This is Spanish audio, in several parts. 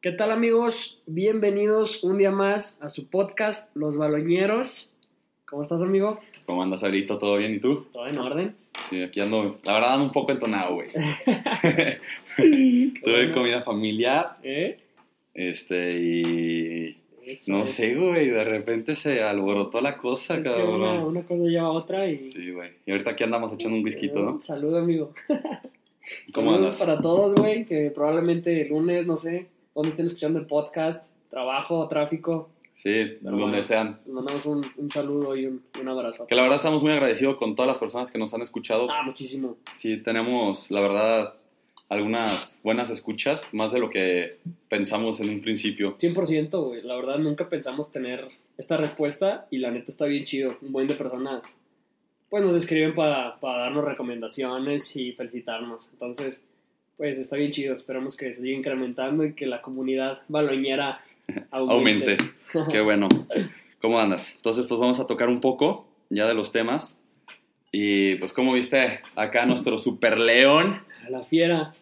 ¿Qué tal amigos? Bienvenidos un día más a su podcast Los Baloñeros. ¿Cómo estás amigo? ¿Cómo andas, Abrito? ¿Todo bien? ¿Y tú? ¿Todo en orden? Sí, aquí ando, la verdad ando un poco entonado, güey. Tuve bueno. comida familiar, ¿Eh? este, y... Eso No es. sé, güey, de repente se alborotó la cosa, Es que cabrón. una, una cosa lleva a otra y... Sí, güey. Y ahorita aquí andamos echando un whisky, ¿no? Salud amigo. ¿Cómo Salud andas? para todos, güey, que probablemente el lunes, no sé, donde estén escuchando el podcast, trabajo, tráfico. Sí, donde bueno. sean. Les mandamos un, un saludo y un, un abrazo. Que la verdad estamos muy agradecidos con todas las personas que nos han escuchado. Ah, muchísimo. Sí, tenemos, la verdad, algunas buenas escuchas, más de lo que pensamos en un principio. 100%, güey. La verdad, nunca pensamos tener esta respuesta y la neta está bien chido. Un buen de personas, pues nos escriben para, para darnos recomendaciones y felicitarnos. Entonces, pues está bien chido. Esperamos que se siga incrementando y que la comunidad baloñera aumente. Aumente. Qué bueno. ¿Cómo andas? Entonces, pues vamos a tocar un poco ya de los temas. Y pues, como viste acá nuestro super león? A la fiera.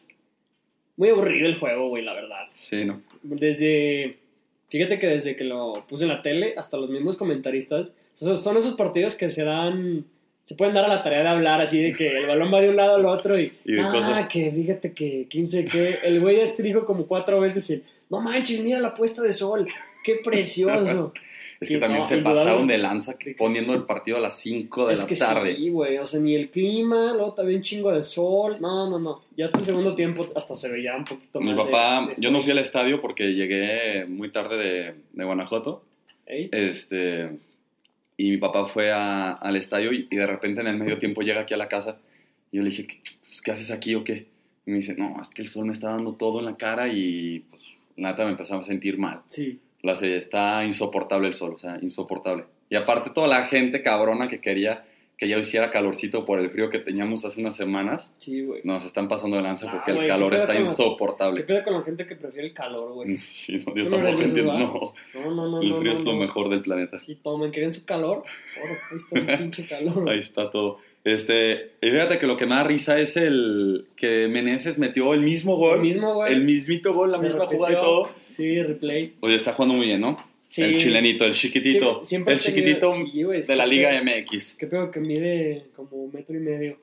Muy aburrido el juego, güey, la verdad. Sí, ¿no? Desde. Fíjate que desde que lo puse en la tele, hasta los mismos comentaristas, son son esos partidos que se dan. Se pueden dar a la tarea de hablar así de que el balón va de un lado al otro y. Y de ah, cosas- que fíjate que 15, que. El güey este dijo como cuatro veces el. No manches, mira la puesta de sol. Qué precioso. Es que también no, se pasaron de lanza que- poniendo el partido a las 5 de es la que tarde. sí, güey. O sea, ni el clima, luego también chingo de sol. No, no, no. Ya hasta el segundo tiempo hasta se veía un poquito Mi más. de- papá, de yo no fui al estadio porque llegué muy tarde de, de Guanajuato. Este, y mi papá fue a- al estadio y, y de repente en el medio tiempo llega aquí a la casa. Y yo le dije, ¿qué, pues, ¿qué haces aquí o qué? Y me dice, no, es que el sol me está dando todo en la cara y pues, neta me empezaba a sentir mal. Sí. La está insoportable el sol, o sea, insoportable. Y aparte toda la gente cabrona que quería que ya hiciera calorcito por el frío que teníamos hace unas semanas, Sí, güey. nos están pasando de lanza Ah, porque el calor ¿qué pedo está con la- ¿Qué insoportable. pedo con la gente que prefiere el calor, güey? Sí, no, ¿Tú yo no entiendo. No, No, no, no. el frío no, es lo mejor del planeta. Sí, tomen, ¿quieren su calor? Ahí está su pinche calor. Ahí está todo. Este, y fíjate que lo que me da risa es el que Meneses metió el mismo gol, El mismo, güey. el mismito gol, la Se misma jugada y todo. Sí, replay. Oye, está jugando muy bien, ¿no? Sí. El chilenito, el chiquitito, el tenido- chiquitito sí, es de la Liga MX. Qué pedo que mide como un metro y medio.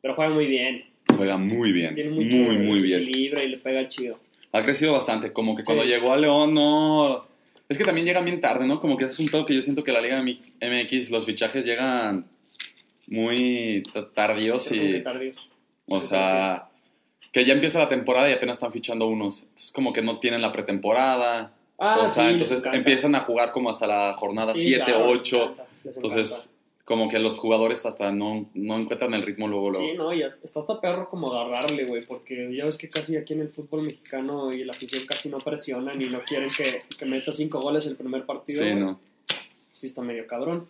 Pero juega muy bien. Juega muy bien, Tiene muy, mucho muy bien. equilibrio y le pega chido. Ha crecido bastante, como que cuando llegó a León no... Es que también llegan bien tarde, ¿no? Como que es un pedo que yo siento que la Liga MX, los fichajes llegan muy tardíos y... tardíos. O sea, que ya empieza la temporada y apenas están fichando unos. Entonces, como que no tienen la pretemporada. Ah, o sea, sí, entonces empiezan a jugar como hasta la jornada Sí, 7, claro, les 8. encanta, les Entonces, como que los jugadores hasta no, no encuentran el ritmo luego, luego. Sí, no, y está hasta perro como agarrarle, güey, porque ya ves que casi aquí en el fútbol mexicano y la afición casi no presionan y no quieren que, que meta cinco goles el primer partido. Sí, güey. no. Sí está medio cabrón.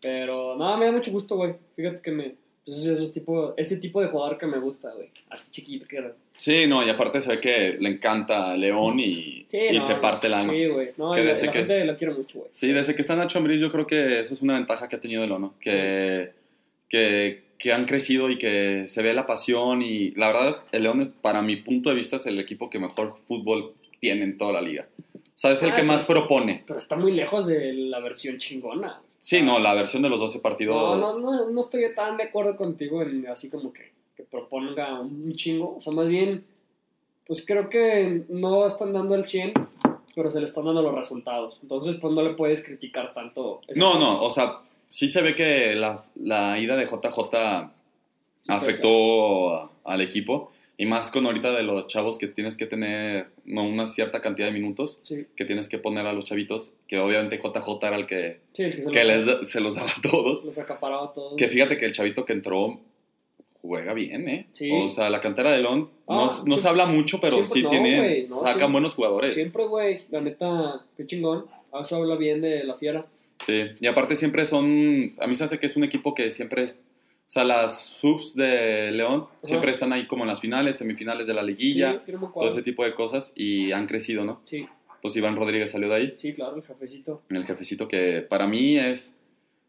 Pero, no, me da mucho gusto, güey. Fíjate que me... Pues ese, ese tipo, ese tipo de jugador que me gusta, güey. Así chiquito que era. Sí, no, y aparte se ve que le encanta León y, Sí, y no, se parte el alma. Sí, güey. No, Que la, desde la que- gente lo quiere mucho, güey. Sí, desde que está Nacho Ambriz yo creo que eso es una ventaja que ha tenido León, ¿no? Que, que, que han crecido y que se ve la pasión y la verdad el León para mi punto de vista es el equipo que mejor fútbol tiene en toda la liga. O sea, es el Ah, que más propone. Pero está muy lejos de la versión chingona. Sí, no, la versión de los 12 partidos... No, no, no, no estoy tan de acuerdo contigo en así como que, que proponga un chingo. O sea, más bien, pues creo que no están dando el 100, pero se le están dando los resultados. Entonces, pues no le puedes criticar tanto. No, no, o sea, sí se ve que la, la ida de JJ Sí, afectó a- al equipo. Y más con ahorita de los chavos que tienes que tener no, una cierta cantidad de minutos Sí, que tienes que poner a los chavitos, que obviamente JJ era el que, sí, el que se que los, les se los daba a todos. los acaparaba a todos. Que fíjate que el chavito que entró juega bien, ¿eh? Sí. O sea, la cantera de no, Ah, no siempre- se habla mucho, pero siempre sí no, tiene, no, sacan siempre- buenos jugadores. Siempre, güey, la neta, qué chingón. Eso habla bien de la fiera. Sí, y aparte siempre son, a mí se hace que es un equipo que siempre, o sea, las subs de León siempre están ahí como en las finales, semifinales de la liguilla, Sí, todo ese tipo de cosas y han crecido, ¿no? Sí, Pues Iván Rodríguez salió de ahí, sí, claro, el jefecito. el jefecito que para mí es,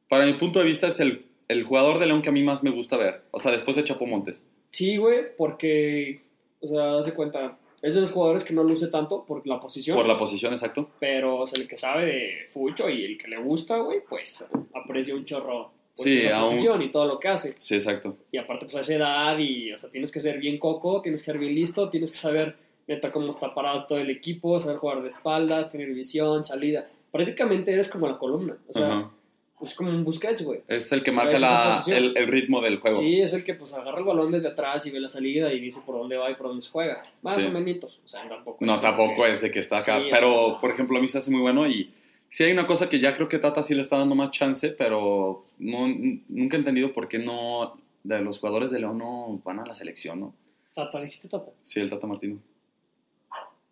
para mi punto de vista es el, el jugador de León que a mí más me gusta ver, o sea, después de Chapo Montes. Sí, güey, porque, o sea, haz de cuenta, Es de los jugadores que no luce tanto por la posición. Por la posición, exacto. Pero o sea, el que sabe de fucho y el que le gusta, güey, pues aprecia un chorro pues, Sí, esa aún- posición y todo lo que hace. Sí, exacto. Y aparte, pues a esa edad, y, o sea, tienes que ser bien coco, tienes que ser bien listo, tienes que saber, neta, cómo está parado todo el equipo, saber jugar de espaldas, tener visión, salida. Prácticamente eres como la columna. O sea, Ajá. es como un Busquets, güey. Es el que O sea, marca la- el, el ritmo del juego. Sí, es el que pues agarra el balón desde atrás y ve la salida y dice por dónde va y por dónde se juega. Más Sí. o menos. O sea, tampoco No, tampoco que- es de que está acá. Sí, pero, por ejemplo, a mí se hace muy bueno y sí hay una cosa que ya creo que Tata sí le está dando más chance, pero no, nunca he entendido por qué no de los jugadores de León no van a la selección, ¿no? Tata, dijiste Tata. Sí, el Tata Martino.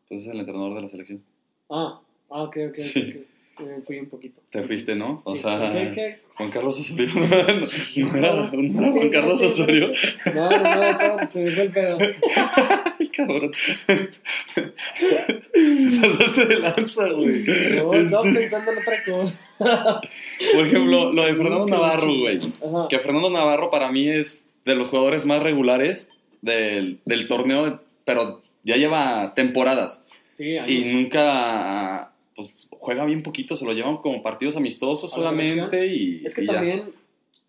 Entonces es el entrenador de la selección. Ah, ah, ok, ok. Sí. ok, ok. Me fui un poquito. Te fuiste, ¿no? O Sí, sea, ¿qué- qué? Juan Carlos Osorio. no, era, no era Juan Carlos Osorio. No, no, no, no, se me fue el pedo. Cabrón. Pasaste de lanza, güey. No, estaba pensando en otra cosa. Por ejemplo, lo de Fernando Navarro, güey. Que Fernando Navarro para mí es de los jugadores más regulares del, del torneo, pero ya lleva temporadas. Sí. Y nunca pues, juega bien poquito, se lo llevan como partidos amistosos ¿A la solamente y, Es que y también,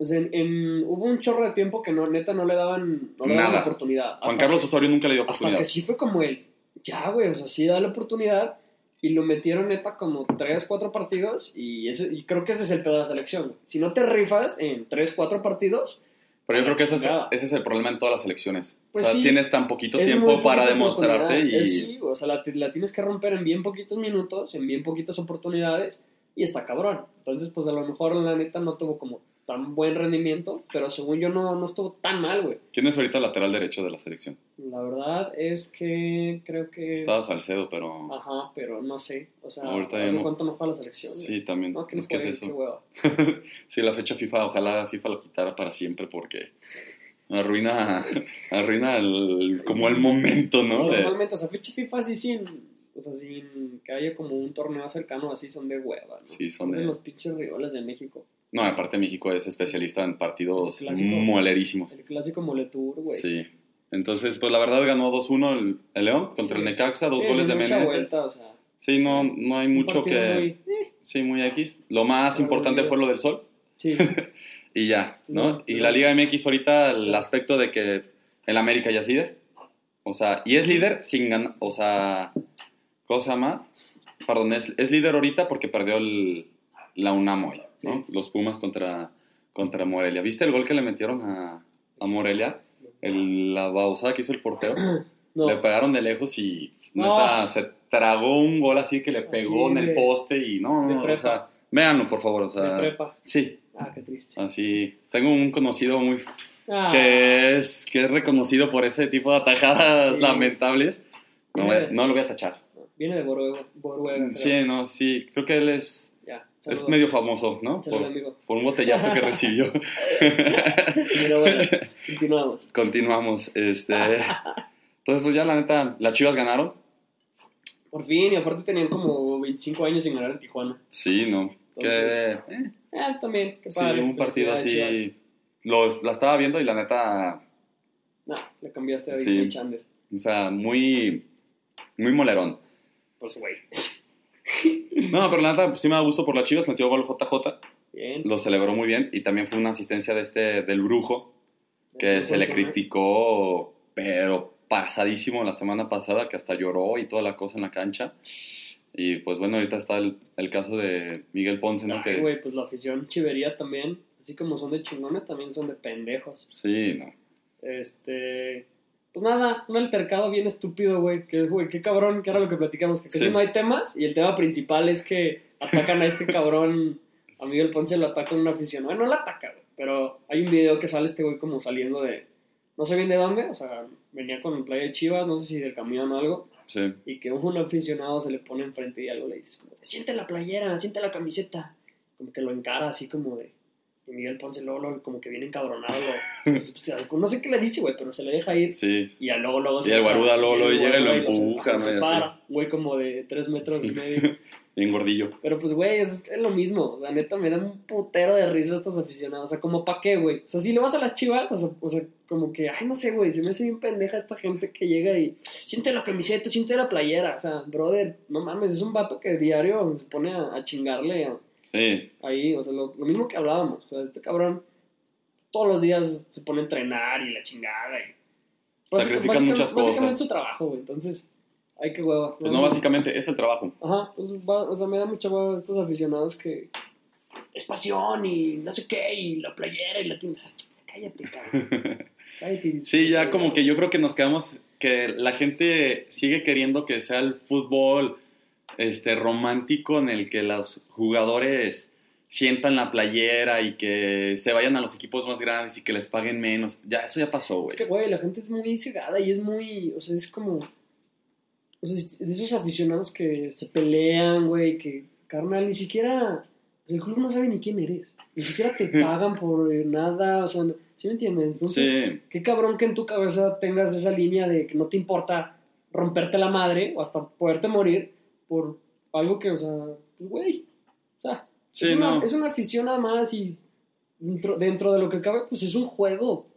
o sea, en, en- hubo un chorro de tiempo que no, neta no le daban, no le daban Nada. oportunidad. Juan Hasta Carlos que- Osorio nunca le dio Hasta oportunidad. que sí fue como él. Ya, güey, o sea, sí da la oportunidad y lo metieron neta como 3, 4 partidos y, ese, y creo que ese es el pedo de la selección. Si no te rifas en 3, 4 partidos, Pero yo creo que ese es, ese es el problema en todas las selecciones. Pues o sea, sí. tienes tan poquito tiempo para demostrarte y... Es, sí, o sea, la, la tienes que romper en bien poquitos minutos, en bien poquitas oportunidades y está cabrón. Entonces, pues a lo mejor la neta no tuvo como tan buen rendimiento, pero según yo no, no estuvo tan mal, güey. ¿Quién es ahorita el lateral derecho de la selección? La verdad es que creo que... Estaba Salcedo, pero... Ajá, pero no sé. O sea, Ahorita ya ¿hace no. cuánto no fue a la selección? güey? Sí, también. No, que no es que es eso. qué sí, la fecha FIFA, ojalá FIFA lo quitara para siempre porque arruina, arruina el- como el momento, ¿no? De- Normalmente, o sea, fecha FIFA así sin... O sea, sin que haya como un torneo cercano así son de hueva, ¿no? Sí, son de- los pinches rivales de México. No, aparte México es especialista en partidos clásico. molerísimos. El clásico Moletour, güey. Sí. Entonces, pues la verdad ganó 2-1 el, el León contra Sí. el Necaxa, dos Sí, goles de Meneses. vuelta, o sea, Sí, no, no hay mucho que... muy- eh, Sí, muy X. Lo más Pero importante fue lo del sol sí, y ya, ¿no? No, y no. la Liga MX ahorita el aspecto de que el América ya es líder. O sea, y es líder sin ganar, o sea, ¿cómo se llama? Perdón, es, es líder ahorita porque perdió el, la UNAM hoy, ¿no? Los Pumas contra, contra Morelia. ¿Viste el gol que le metieron a, a Morelia? El, la babosada que hizo el portero. no, Le pegaron de lejos y No. neta se tragó un gol así que le pegó Así en el de- poste y no, de no, o sea, véanlo por favor, o sea, de prepa. sí, Ah, qué triste. así, tengo un conocido muy Ah, que es que es reconocido por ese tipo de atajadas Sí. lamentables. No, Viene- no lo voy a tachar. Viene de Boruega, Boruega, creo. Sí, no, sí, creo que él es, Ya, es medio famoso, ¿no? Por, amigo. por un botellazo que recibió. Pero bueno, continuamos. Continuamos, este, entonces pues ya la neta, las Chivas ganaron. Por fin, y aparte tenían como 25 años sin ganar en Tijuana. Sí, no, que Entonces, eh, Ah, también, qué Sí, padre. un partido así. Lo, la estaba viendo y la neta. No, le cambiaste a Sí. David Chandler. o sea, muy, muy molerón. Su güey. No, pero la neta, sí me da gusto por las chivas, metió gol JJ, Bien. lo celebró muy bien y también fue una asistencia de este, del brujo, que se le criticó, pero pasadísimo la semana pasada, que hasta lloró y toda la cosa en la cancha. Y pues bueno, ahorita está el, el caso de Miguel Ponce, ¿no? Ay, Que, güey, pues la afición chivería también, así como son de chingones, también son de pendejos. sí, no. Este. Pues nada, un altercado bien estúpido, güey. Que, güey, qué cabrón, que era lo que platicamos, que casi Sí. no hay temas y el tema principal es que atacan a este cabrón. A Miguel Ponce lo ataca un aficionado. Bueno, no lo ataca, güey. Pero hay un video que sale este güey como saliendo de. No sé bien de dónde, o sea, venía con playa de Chivas, no sé si del camión o algo. Sí. Y que un aficionado se le pone enfrente y algo le dice, como, siente la playera, siente la camiseta. Como que lo encara así como de, Y Miguel Ponce luego, luego como que viene encabronado. lo- se- se- no sé qué le dice, güey, pero se le deja ir. Sí. Y ya luego, luego Y el Guaruda luego, luego llega y lo se- empuja, se ¿no? Y así. para, Güey, como de tres metros y medio. Bien gordillo. Pero pues, güey, es, es lo mismo. O sea, neta, me dan un putero de risa estos aficionados. O sea, como pa' qué, güey. O sea, si le vas a las chivas, o sea, o sea, como que, ay, no sé, güey, se me hace bien pendeja esta gente que llega y siente la camiseta, siente la playera. O sea, brother, no mames, es un vato que diario se pone a, a chingarle a- Sí. ahí. O sea, lo, lo mismo que hablábamos. O sea, este cabrón todos los días se pone a entrenar y la chingada. Y, Sacrifican básicamente- muchas Básicamente cosas. es su trabajo, güey. Entonces, hay que hueva. Pues no, básicamente es el trabajo. Ajá, pues va- o sea, me da mucha hueva estos aficionados que es pasión y no sé qué, y la playera y la tienda. Cállate, cabrón. Cállate. Sí, ya como que yo creo que nos quedamos, que la gente sigue queriendo que sea el fútbol este, romántico en el que los jugadores sientan la playera y que se vayan a los equipos más grandes y que les paguen menos. Ya, eso ya pasó, Es güey. que, güey, la gente es muy cegada y es muy, o sea, es como, o sea, es de esos aficionados que se pelean, güey, que, carnal, ni siquiera, sea, el club no sabe ni quién eres. Ni siquiera te pagan por nada, o sea, ¿sí me entiendes? Entonces, Sí, Qué cabrón que en tu cabeza tengas esa línea de que no te importa romperte la madre o hasta poderte morir por algo que, o sea, pues, güey, o sea, sí, es, una, no. es una afición nada más y dentro, dentro de lo que cabe, pues es un juego.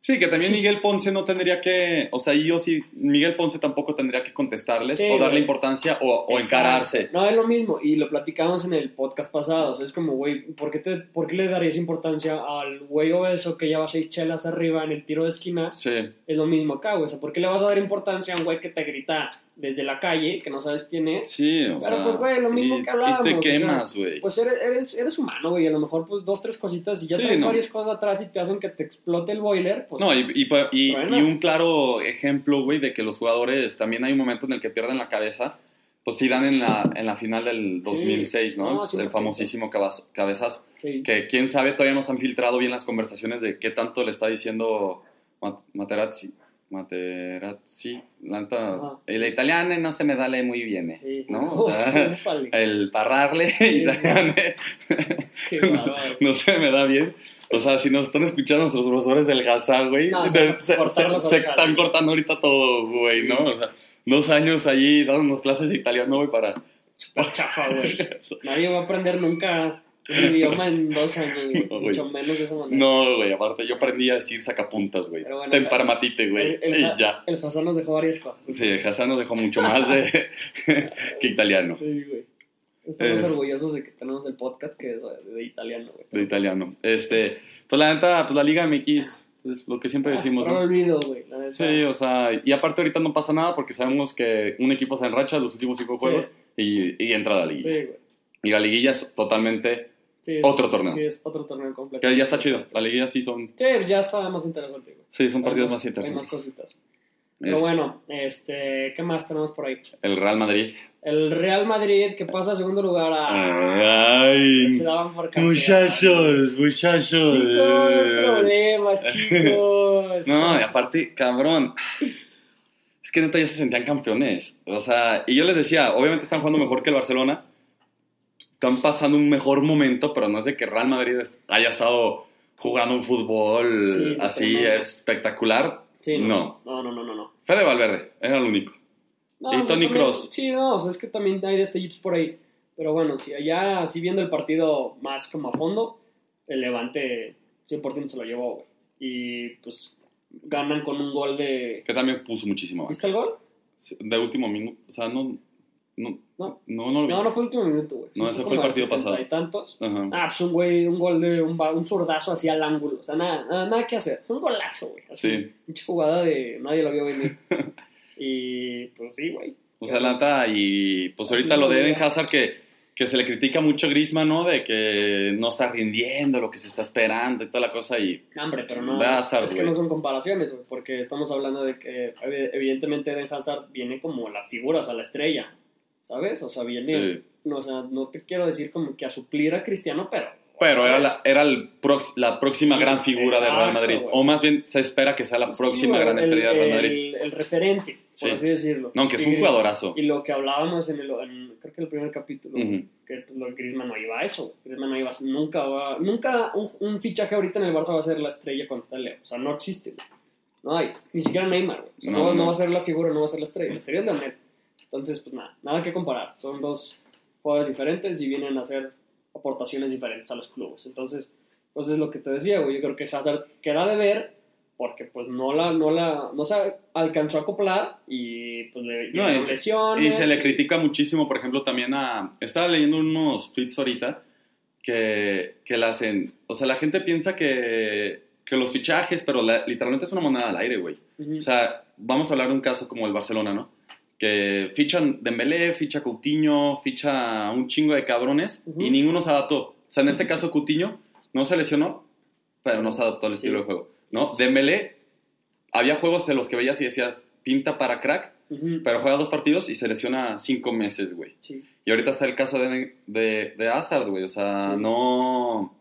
Sí, que también. Miguel Ponce no tendría que, o sea, yo sí, Miguel Ponce tampoco tendría que contestarles Sí, o darle güey. importancia o, o encararse. No, es lo mismo, y lo platicamos en el podcast pasado, o sea, es como, güey, ¿por qué, te, ¿por qué le darías importancia al güey obeso que lleva seis chelas arriba en el tiro de esquina? Sí, Es lo mismo acá, güey, o sea, ¿por qué le vas a dar importancia a un güey que te grita desde la calle, que no sabes quién es? sí, o Pero, sea. pues, güey, lo mismo y- que hablábamos, Y o te sea, quemas, güey. Pues eres, eres, eres humano, güey. A lo mejor, pues, dos, tres cositas y ya Sí, traes no. varias cosas atrás y te hacen que te explote el boiler. Pues, No, y, y, y- un claro ejemplo, güey, de que los jugadores también hay un momento en el que pierden la cabeza. Pues sí dan en la, en la final del 2006, ¿no? No, el 100%. famosísimo cabazo- cabezazo. sí. Que quién sabe, todavía no se han filtrado bien las conversaciones de qué tanto le está diciendo Ma- Materazzi. Materazzi. La, Ajá. el italiano no se me dale muy bien, eh, Sí. ¿no? O sea, el parrarle Sí, italiano Qué bárbaro. no se me da bien. O sea, si nos están escuchando nuestros profesores del Hazard, güey, No, se, están cortando ahorita todo, güey, ¿no? O sea, dos años allí dándonos clases de italiano, güey, para... Súper chafa, güey. Nadie va a aprender nunca un idioma en dos años, güey. No, güey. Mucho menos de esa manera. No, güey, aparte yo aprendí a decir sacapuntas, güey. Pero bueno, Ten paramatite, güey. El, el, Y ya. el Hassan nos dejó varias cosas. Sí, Hazard nos dejó mucho más de que italiano, Sí, güey. Estamos Eh. orgullosos de que tenemos el podcast que es de, de italiano, güey. de italiano. Este, pues la neta, pues la Liga MX, lo que siempre decimos, Ah, no ¿no? lo olvido, güey. Sí, o sea, y aparte ahorita no pasa nada porque sabemos que un equipo se enracha los últimos cinco Sí. juegos y, y entra a la Sí, liguilla. güey. Y la liguilla es totalmente... Sí, es- Otro torneo. Sí, es otro torneo completo. Que ya está chido. La liguilla sí son, Sí, ya está más interesante, güey. sí, son partidos más Hay más interesantes. cositas. Pero Es bueno, este, ¿qué más tenemos por ahí? El Real Madrid. El Real Madrid que pasa a segundo lugar a... Ay, Se daban por campeón. muchachos, muchachos. Chicos, problemas, chicos. No, y aparte, cabrón. Es que neta ya se sentían campeones. O sea, y yo les decía, obviamente están jugando mejor que el Barcelona. Están pasando un mejor momento, pero no es de que Real Madrid haya estado jugando un fútbol Sí, así no. espectacular. Sí, no. no. No, no, no, no. Fede Valverde, era el único. No, Y o sea, Toni también- Kroos. Sí, no, o sea, es que también hay destellitos por ahí. Pero bueno, si allá, si viendo el partido más como a fondo, el Levante 100% se lo llevó, güey. Y pues ganan con un gol de... Que también puso muchísimo. ¿Viste el gol? De último minuto. O sea, no. No, No. no, no lo vi. No, no fue el último minuto, güey. No, ese fue el partido 70 pasado. y tantos. Ajá. Ah, pues un güey, un gol de un, un zurdazo así al ángulo. O sea, nada, nada, nada que hacer. Fue un golazo, güey. Así, Sí. Mucha jugada de nadie lo vio venir. y pues sí, güey. O sea, Lata y pues ahorita lo de Eden. Hazard que, que se le critica mucho a Griezmann, ¿no? De que no está rindiendo lo que se está esperando y toda la cosa y No, Hombre, pero no. Hazard, es que no son comparaciones, porque estamos hablando de que ev- evidentemente Eden Hazard viene como la figura, o sea, la estrella. ¿Sabes? O sea, viene. Sí. No, o sea, no te quiero decir como que a suplir a Cristiano, pero Pero era, la, era el prox- la próxima Sí, gran figura del Real exacto, Madrid. güey. O más bien se espera que sea la próxima gran el- estrella del Real Madrid. El, referente, por Sí. así decirlo. No, aunque es un jugadorazo. Y lo que hablábamos en el, en- creo que el primer capítulo, que pues, lo de Griezmann no iba a eso. Griezmann no iba a, nunca va, nunca un, un fichaje ahorita en el Barça va a ser la estrella cuando está Leo. O sea, no existe, güey. No hay. Ni siquiera Neymar, güey. O sea, No, no, no no. va a ser la figura, no va a ser la estrella. La estrella es Leonel. Entonces, pues nada, nada que comparar. Son dos jugadores diferentes y vienen a hacer aportaciones diferentes a los clubes. Entonces, pues es lo que te decía, güey. Yo creo que Hazard queda de ver porque pues no la, no la, no se alcanzó a acoplar y pues le No, se- lesiones. Y se le critica muchísimo, por ejemplo, también a... Estaba leyendo unos tweets ahorita que, que la hacen... O sea, la gente piensa que, que los fichajes, pero la- literalmente es una moneda al aire, güey. O sea, vamos a hablar de un caso como el Barcelona, ¿no? Que fichan Dembélé, ficha Coutinho, ficha un chingo de cabrones y ninguno se adaptó. O sea, en este caso Coutinho no se lesionó, pero no se adaptó al estilo Sí. de juego, ¿no? Sí. Dembélé, había juegos en los que veías y decías, pinta para crack, pero juega dos partidos y se lesiona cinco meses, güey. Sí. Y ahorita está el caso de, de, de Hazard, güey. O sea, no...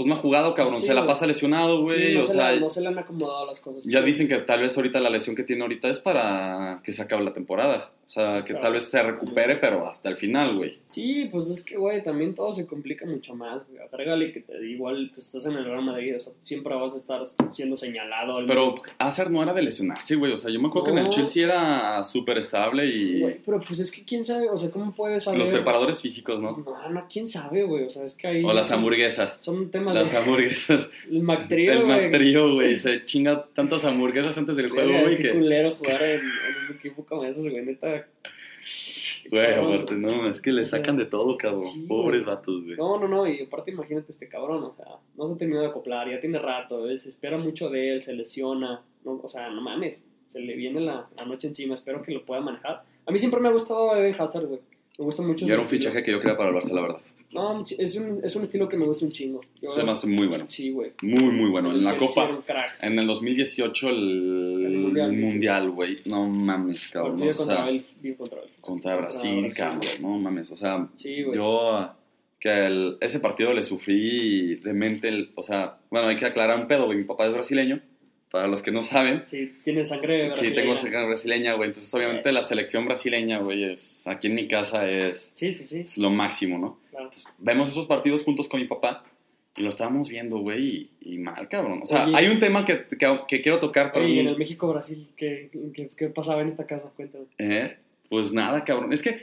Pues no ha jugado, cabrón. Sí, se la pasa lesionado, güey. Sí, no, o se sea, no se le han acomodado las cosas. ya dicen que tal vez ahorita la lesión que tiene ahorita es para que se acabe la temporada. O sea, que Claro. tal vez se recupere, pero hasta el final, güey. Sí, pues es que, güey, también todo se complica mucho más, güey. Agrégale que te, igual pues, estás en el Real Madrid, o sea, siempre vas a estar siendo señalado. al- Pero Hazard no era de lesionarse, güey. O sea, yo me acuerdo que en el No. Chelsea era súper estable y Güey, pero pues es que quién sabe, o sea, ¿cómo puedes saber? los preparadores físicos, ¿no? No, no, quién sabe, güey, o sea, es que ahí... O las hamburguesas. Son temas Las de... hamburguesas. El McTrio, El. McTrio, güey. Se chinga tantas hamburguesas antes del juego, güey, que... culero jugar en, en un equipo como esos, güey, neta. Güey, aparte, no, es que le sacan de todo, cabrón. Sí, Pobres güey. vatos, güey. No, no, no, y aparte imagínate este cabrón, o sea, no se ha terminado de acoplar, ya tiene rato, ¿ves? se espera mucho de él, se lesiona, no, o sea, no mames, se le viene la, la noche encima, espero que lo pueda manejar. A mí siempre me ha gustado Eden Hazard, güey, me gusta mucho Y era un estilo. fichaje que yo quería para el Barça, la verdad. No, es un, es un estilo que me gusta un chingo. Yo- Se me hace muy bueno. Sí, güey. Muy, muy bueno. En la Copa, en el 2018, el, El el Mundial, güey. No mames, cabrón. Partido O sea, contra digo, contra contra Brasil, Brasil, cabrón. No mames, o sea, Sí, yo que el- ese partido le sufrí de mente, el- o sea, bueno, hay que aclarar un pedo, güey. Mi papá es brasileño, para los que no saben. Sí, tiene sangre Sí, tengo sangre brasileña, güey. Entonces, obviamente, la selección brasileña, güey, es aquí en mi casa es, Sí, sí, sí, es lo máximo, ¿no? claro. Vemos esos partidos juntos con mi papá y lo estábamos viendo, güey, y, y mal, cabrón. O sea, Oye. hay un tema que, que, que quiero tocar, pero Oye, y en el México-Brasil, ¿qué, qué, qué pasaba en esta casa? Cuéntame. Eh, Pues nada, cabrón. Es que,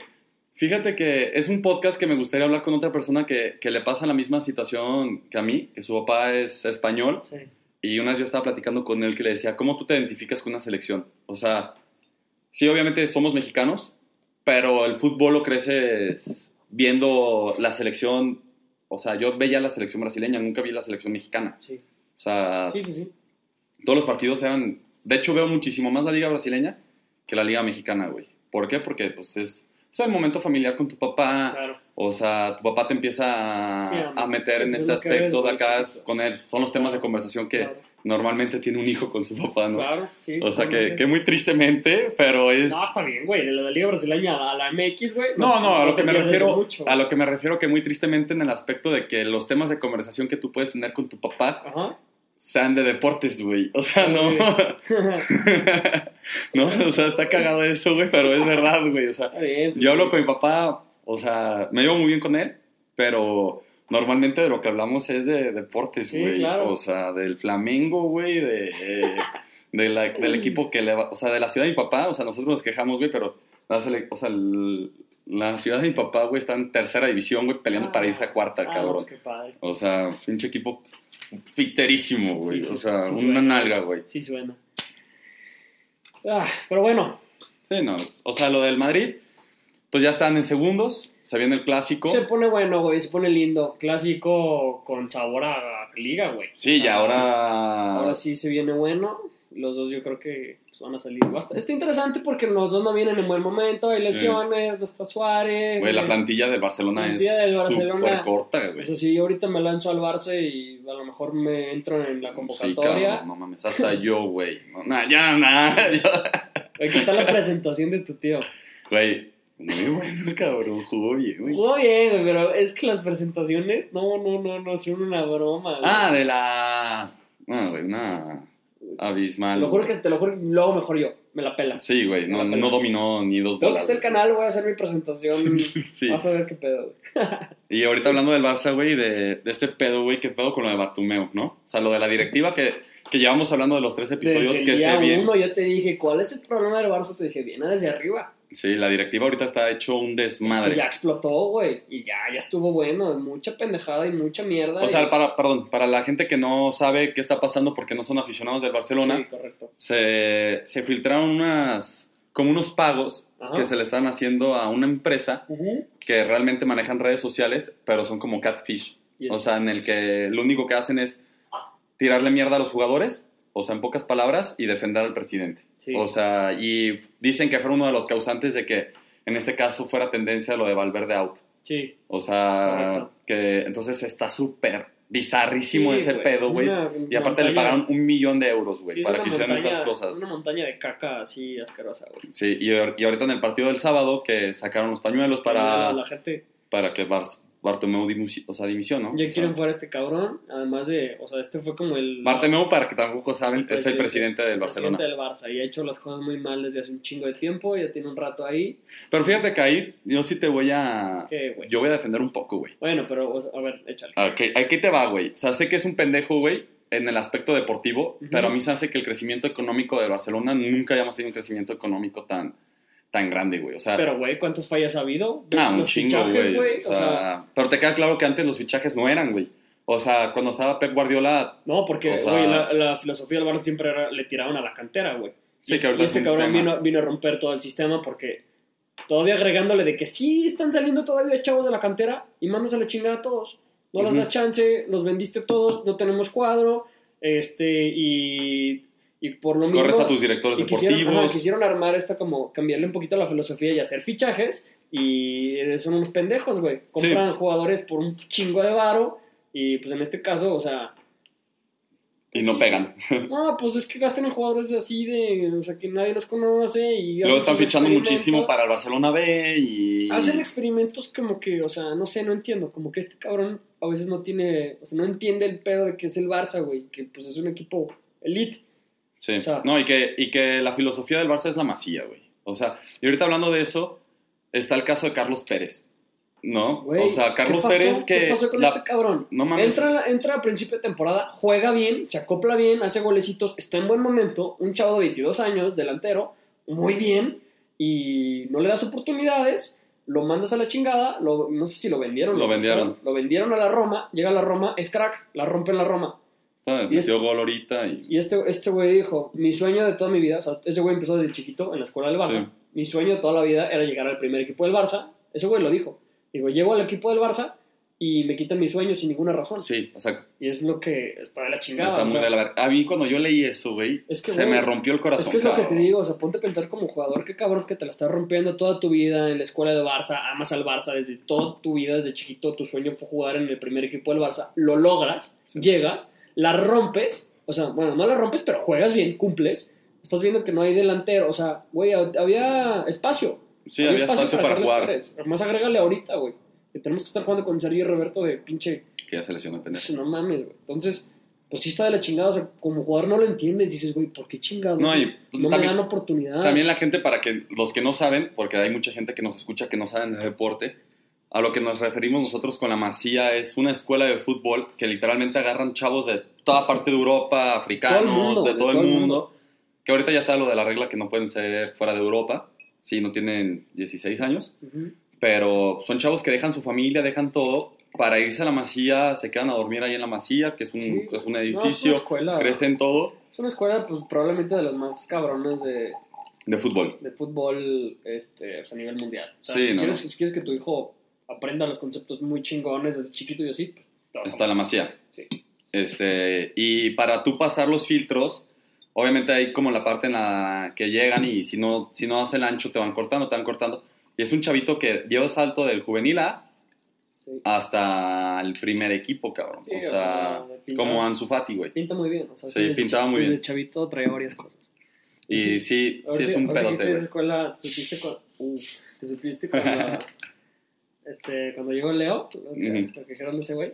fíjate que es un podcast que me gustaría hablar con otra persona que, que le pasa la misma situación que a mí, que su papá es español. Sí. Y una vez yo estaba platicando con él que le decía, ¿cómo tú te identificas con una selección? O sea, sí, obviamente somos mexicanos, pero el fútbol lo creces viendo la selección. O sea, yo veía la selección brasileña, nunca vi la selección mexicana. Sí, O sea, sí, sí. sí. todos los partidos eran... De hecho, veo muchísimo más la liga brasileña que la liga mexicana, güey. ¿Por qué? Porque, pues, es... O sea, el momento familiar con tu papá, Claro. O sea, tu papá te empieza a, Sí, a- meter sí, en pues es este ves, aspecto de acá sí, con él. Son los temas de conversación que Claro, normalmente tiene un hijo con su papá, ¿no? claro, sí. O sea, que, que muy tristemente, pero es... No, está bien, güey. De la liga brasileña a la MX, güey. No, no, a lo que me refiero, mucho. a lo que me refiero que muy tristemente en el aspecto de que los temas de conversación que tú puedes tener con tu papá Ajá. sean de deportes, güey. O sea, no, no, o sea, está cagado eso, güey, pero es verdad, güey. O sea, bien. pues, yo hablo con mi papá, o sea, me llevo muy bien con él, pero normalmente de lo que hablamos es de deportes, Sí, güey. claro. O sea, del Flamengo, güey, de, eh, de la- del equipo que le va, o sea, de la ciudad de mi papá, o sea, nosotros nos quejamos, güey, pero, la o sea, el- la ciudad de mi papá, güey, está en tercera división, güey, peleando para irse a cuarta, Ah, cabrón. pues, qué padre. O sea, pinche equipo fiterísimo, güey. Sí, o sí, sea, sí una suena, nalga, güey. Sí, suena. Ah, pero bueno, Sí, no. O sea, lo del Madrid, pues ya están en segundos. Se viene el clásico. se pone bueno, güey. Se pone lindo. Clásico con sabor a liga, güey. Sí, O sea, y ahora. Ahora sí se viene bueno. Los dos yo creo que van a salir. bast- Está interesante porque los dos no vienen en buen momento. Hay Sí. lesiones, no está Suárez. Güey, la plantilla del Barcelona La es del Barcelona- súper corta, güey. Eso sí, yo ahorita me lanzo al Barça y a lo mejor me entro en la Sí, convocatoria. no mames. Hasta yo, güey. No, nah, ya, nada. ¿Qué tal la presentación de tu tío? Güey, Muy bueno, cabrón. Jugó bien, güey. Jugó bien, güey, pero es que las presentaciones, no, no, no, no, son una broma. güey. Ah, de la. No, güey, una. Abismal. Te lo juro que, te lo juro que lo hago mejor yo. Me la pela. Sí, güey. No, no dominó ni dos Luego que bolas. esté el canal, voy a hacer mi presentación. Sí. Vas a ver qué pedo, güey. Y ahorita hablando del Barça, güey, de, de este pedo, güey, qué pedo con lo de Bartumeo, ¿no? O sea, lo de la directiva que, que llevamos hablando de los tres episodios Desde el que día sé bien. uno yo te dije, ¿cuál es el problema del Barça? Te dije, viene desde arriba. Sí, la directiva ahorita está hecho un Es desmadre. que ya explotó, güey. Y ya, ya estuvo bueno. Mucha pendejada y mucha mierda. O y- sea, para, perdón, para la gente que no sabe qué está pasando porque no son aficionados del Barcelona, Sí, correcto. se, se filtraron unas, como unos pagos Ajá. que se le están haciendo a una empresa que realmente manejan redes sociales, pero son como catfish. Yes. O sea, en el que lo único que hacen es tirarle mierda a los jugadores, o sea, en pocas palabras, y defender al presidente. Sí. O sea, y dicen que fue uno de los causantes de que en este caso fuera tendencia lo de Valverde out. Sí. O sea, Correcto. que entonces está súper bizarrísimo Sí, ese pedo, güey. Y aparte le pagaron un millón de euros, güey, Sí, para que hicieran montaña- esas cosas. Una montaña de caca así asquerosa, güey. Sí, y, y ahorita en el partido del sábado que sacaron los pañuelos para, La, la gente para que Bar Bartomeu o sea, dimisión, ¿no? ya O sea, quieren fuera a este cabrón. Además de, o sea, este fue como el. Bartomeu, para que tampoco saben, El es el presidente- del el Barcelona. presidente del Barça y ha hecho las cosas muy mal desde hace un chingo de tiempo. Ya tiene un rato ahí. Pero fíjate que ahí yo sí te voy a... ¿Qué, güey? Yo voy a defender un poco, güey. Bueno, pero, o sea, a ver, échale. Aquí, aquí te va, güey. O sea, sé que es un pendejo, güey, en el aspecto deportivo, pero a mí se hace que el crecimiento económico de Barcelona nunca hayamos tenido un crecimiento económico tan, tan grande, güey. O sea, Pero, güey, ¿cuántas fallas ha habido? ah, un Los chingo, fichajes, güey. O O sea, pero te queda claro que antes los fichajes no eran, güey. O sea, cuando estaba Pep Guardiola, No, porque, sea- güey, la, la filosofía del Barça siempre era, le tiraban a la cantera, güey. Sí, y, que ahorita y este es cabrón vino, vino a romper todo el sistema porque todavía agregándole de que sí están saliendo todavía chavos de la cantera y mandas a la chingada a todos. No les Ujú. das chance, los vendiste todos, no tenemos cuadro, este, y, y por lo mismo... corres a tus directores y quisieron, deportivos. ajá, quisieron armar esta como, cambiarle un poquito la filosofía y hacer fichajes y son unos pendejos, güey. Compran jugadores por un chingo de varo y pues en este caso, o sea... y no sí. pegan. No, pues es que gastan en jugadores así de, o sea, que nadie los conoce y... Luego están fichando muchísimo para el Barcelona B y... Hacen experimentos como que, o sea, no sé, no entiendo, como que este cabrón a veces no tiene, o sea, no entiende el pedo de que es el Barça, güey, que pues es un equipo elite. Sí, O sea- no, y que, y que la filosofía del Barça es la masía, güey. O sea, y ahorita hablando de eso, está el caso de Carlos Pérez, ¿no? Güey, o sea, Carlos ¿qué pasó? Pérez que... ¿Qué pasó con la- este cabrón? No mames. Entra, entra a principio de temporada, juega bien, se acopla bien, hace golecitos, está en buen momento, un chavo de 22 años, delantero, muy bien, y no le das oportunidades, lo mandas a la chingada, lo- no sé si lo vendieron. Lo vendieron. prestaron, Lo vendieron a la Roma, llega a la Roma, es crack, la rompe en la Roma. Y este- Metió gol ahorita y... Y este este güey dijo, mi sueño de toda mi vida, o sea, ese güey empezó desde chiquito en la escuela del Barça, Sí. mi sueño de toda la vida era llegar al primer equipo del Barça, ese güey lo dijo. Digo, llego al equipo del Barça y me quitan mi sueño sin ninguna razón. Sí, o sea, Y es lo que está de la chingada. está muy sea, de la ver- A mí cuando yo leí eso, güey, Es que, se me rompió el corazón. Es que es lo que te digo, o sea, ponte a pensar como jugador, qué cabrón que te la estás rompiendo toda tu vida en la escuela de Barça, amas al Barça desde toda tu vida, desde chiquito, tu sueño fue jugar en el primer equipo del Barça, lo logras, Sí. llegas, la rompes, o sea, bueno, no la rompes, pero juegas bien, cumples, estás viendo que no hay delantero, o sea, güey, había espacio. Sí, había espacio para Carles jugar. Pérez. Además, agrégale ahorita, güey, que tenemos que estar jugando con Sergio Roberto de pinche Que ya se lesionó pendejo. pues, no mames, güey. Entonces, pues sí está de la chingada. O sea, como jugador no lo entiendes. Dices, güey, ¿por qué chingados? No, y no me también- dan oportunidad. También la gente, para que los que no saben, porque hay mucha gente que nos escucha que no saben de deporte, a lo que nos referimos nosotros con la Masía es una escuela de fútbol que literalmente agarran chavos de toda parte de Europa, africanos, Todo mundo, de de todo, todo el mundo, mundo. que ahorita ya está lo de la regla que no pueden ser fuera de Europa, si no tienen 16 años, Ujú. pero son chavos que dejan su familia, dejan todo para irse a la Masía, se quedan a dormir ahí en la Masía, que es un, Sí. es un No, es edificio, escuela. crecen todo Es una escuela, pues probablemente de las más cabronas de, de fútbol. de fútbol este, pues, a nivel mundial. O sea, Sí, si, no, quieres, no. si quieres que tu hijo aprenda los conceptos muy chingones desde chiquito y así, pues, te Está la Masía. Sí. Este, y para tú pasar los filtros, obviamente hay como la parte en la que llegan y si no, si no hace el ancho te van cortando, te van cortando. Y es un chavito que dio salto del juvenil A Sí. hasta el primer equipo, cabrón. Sí, o sea, sea, pinta- como Ansu Fati, güey. Pinta muy bien. O sea, Sí, desde pintaba muy bien. Desde chavito traía varias cosas. Y sí, sí, es un pelote, escuela, supiste cu- Uf, ¿Te supiste cuando, este, cuando llegó Leo? Lo que, Ujú. lo que dijeron de ese güey.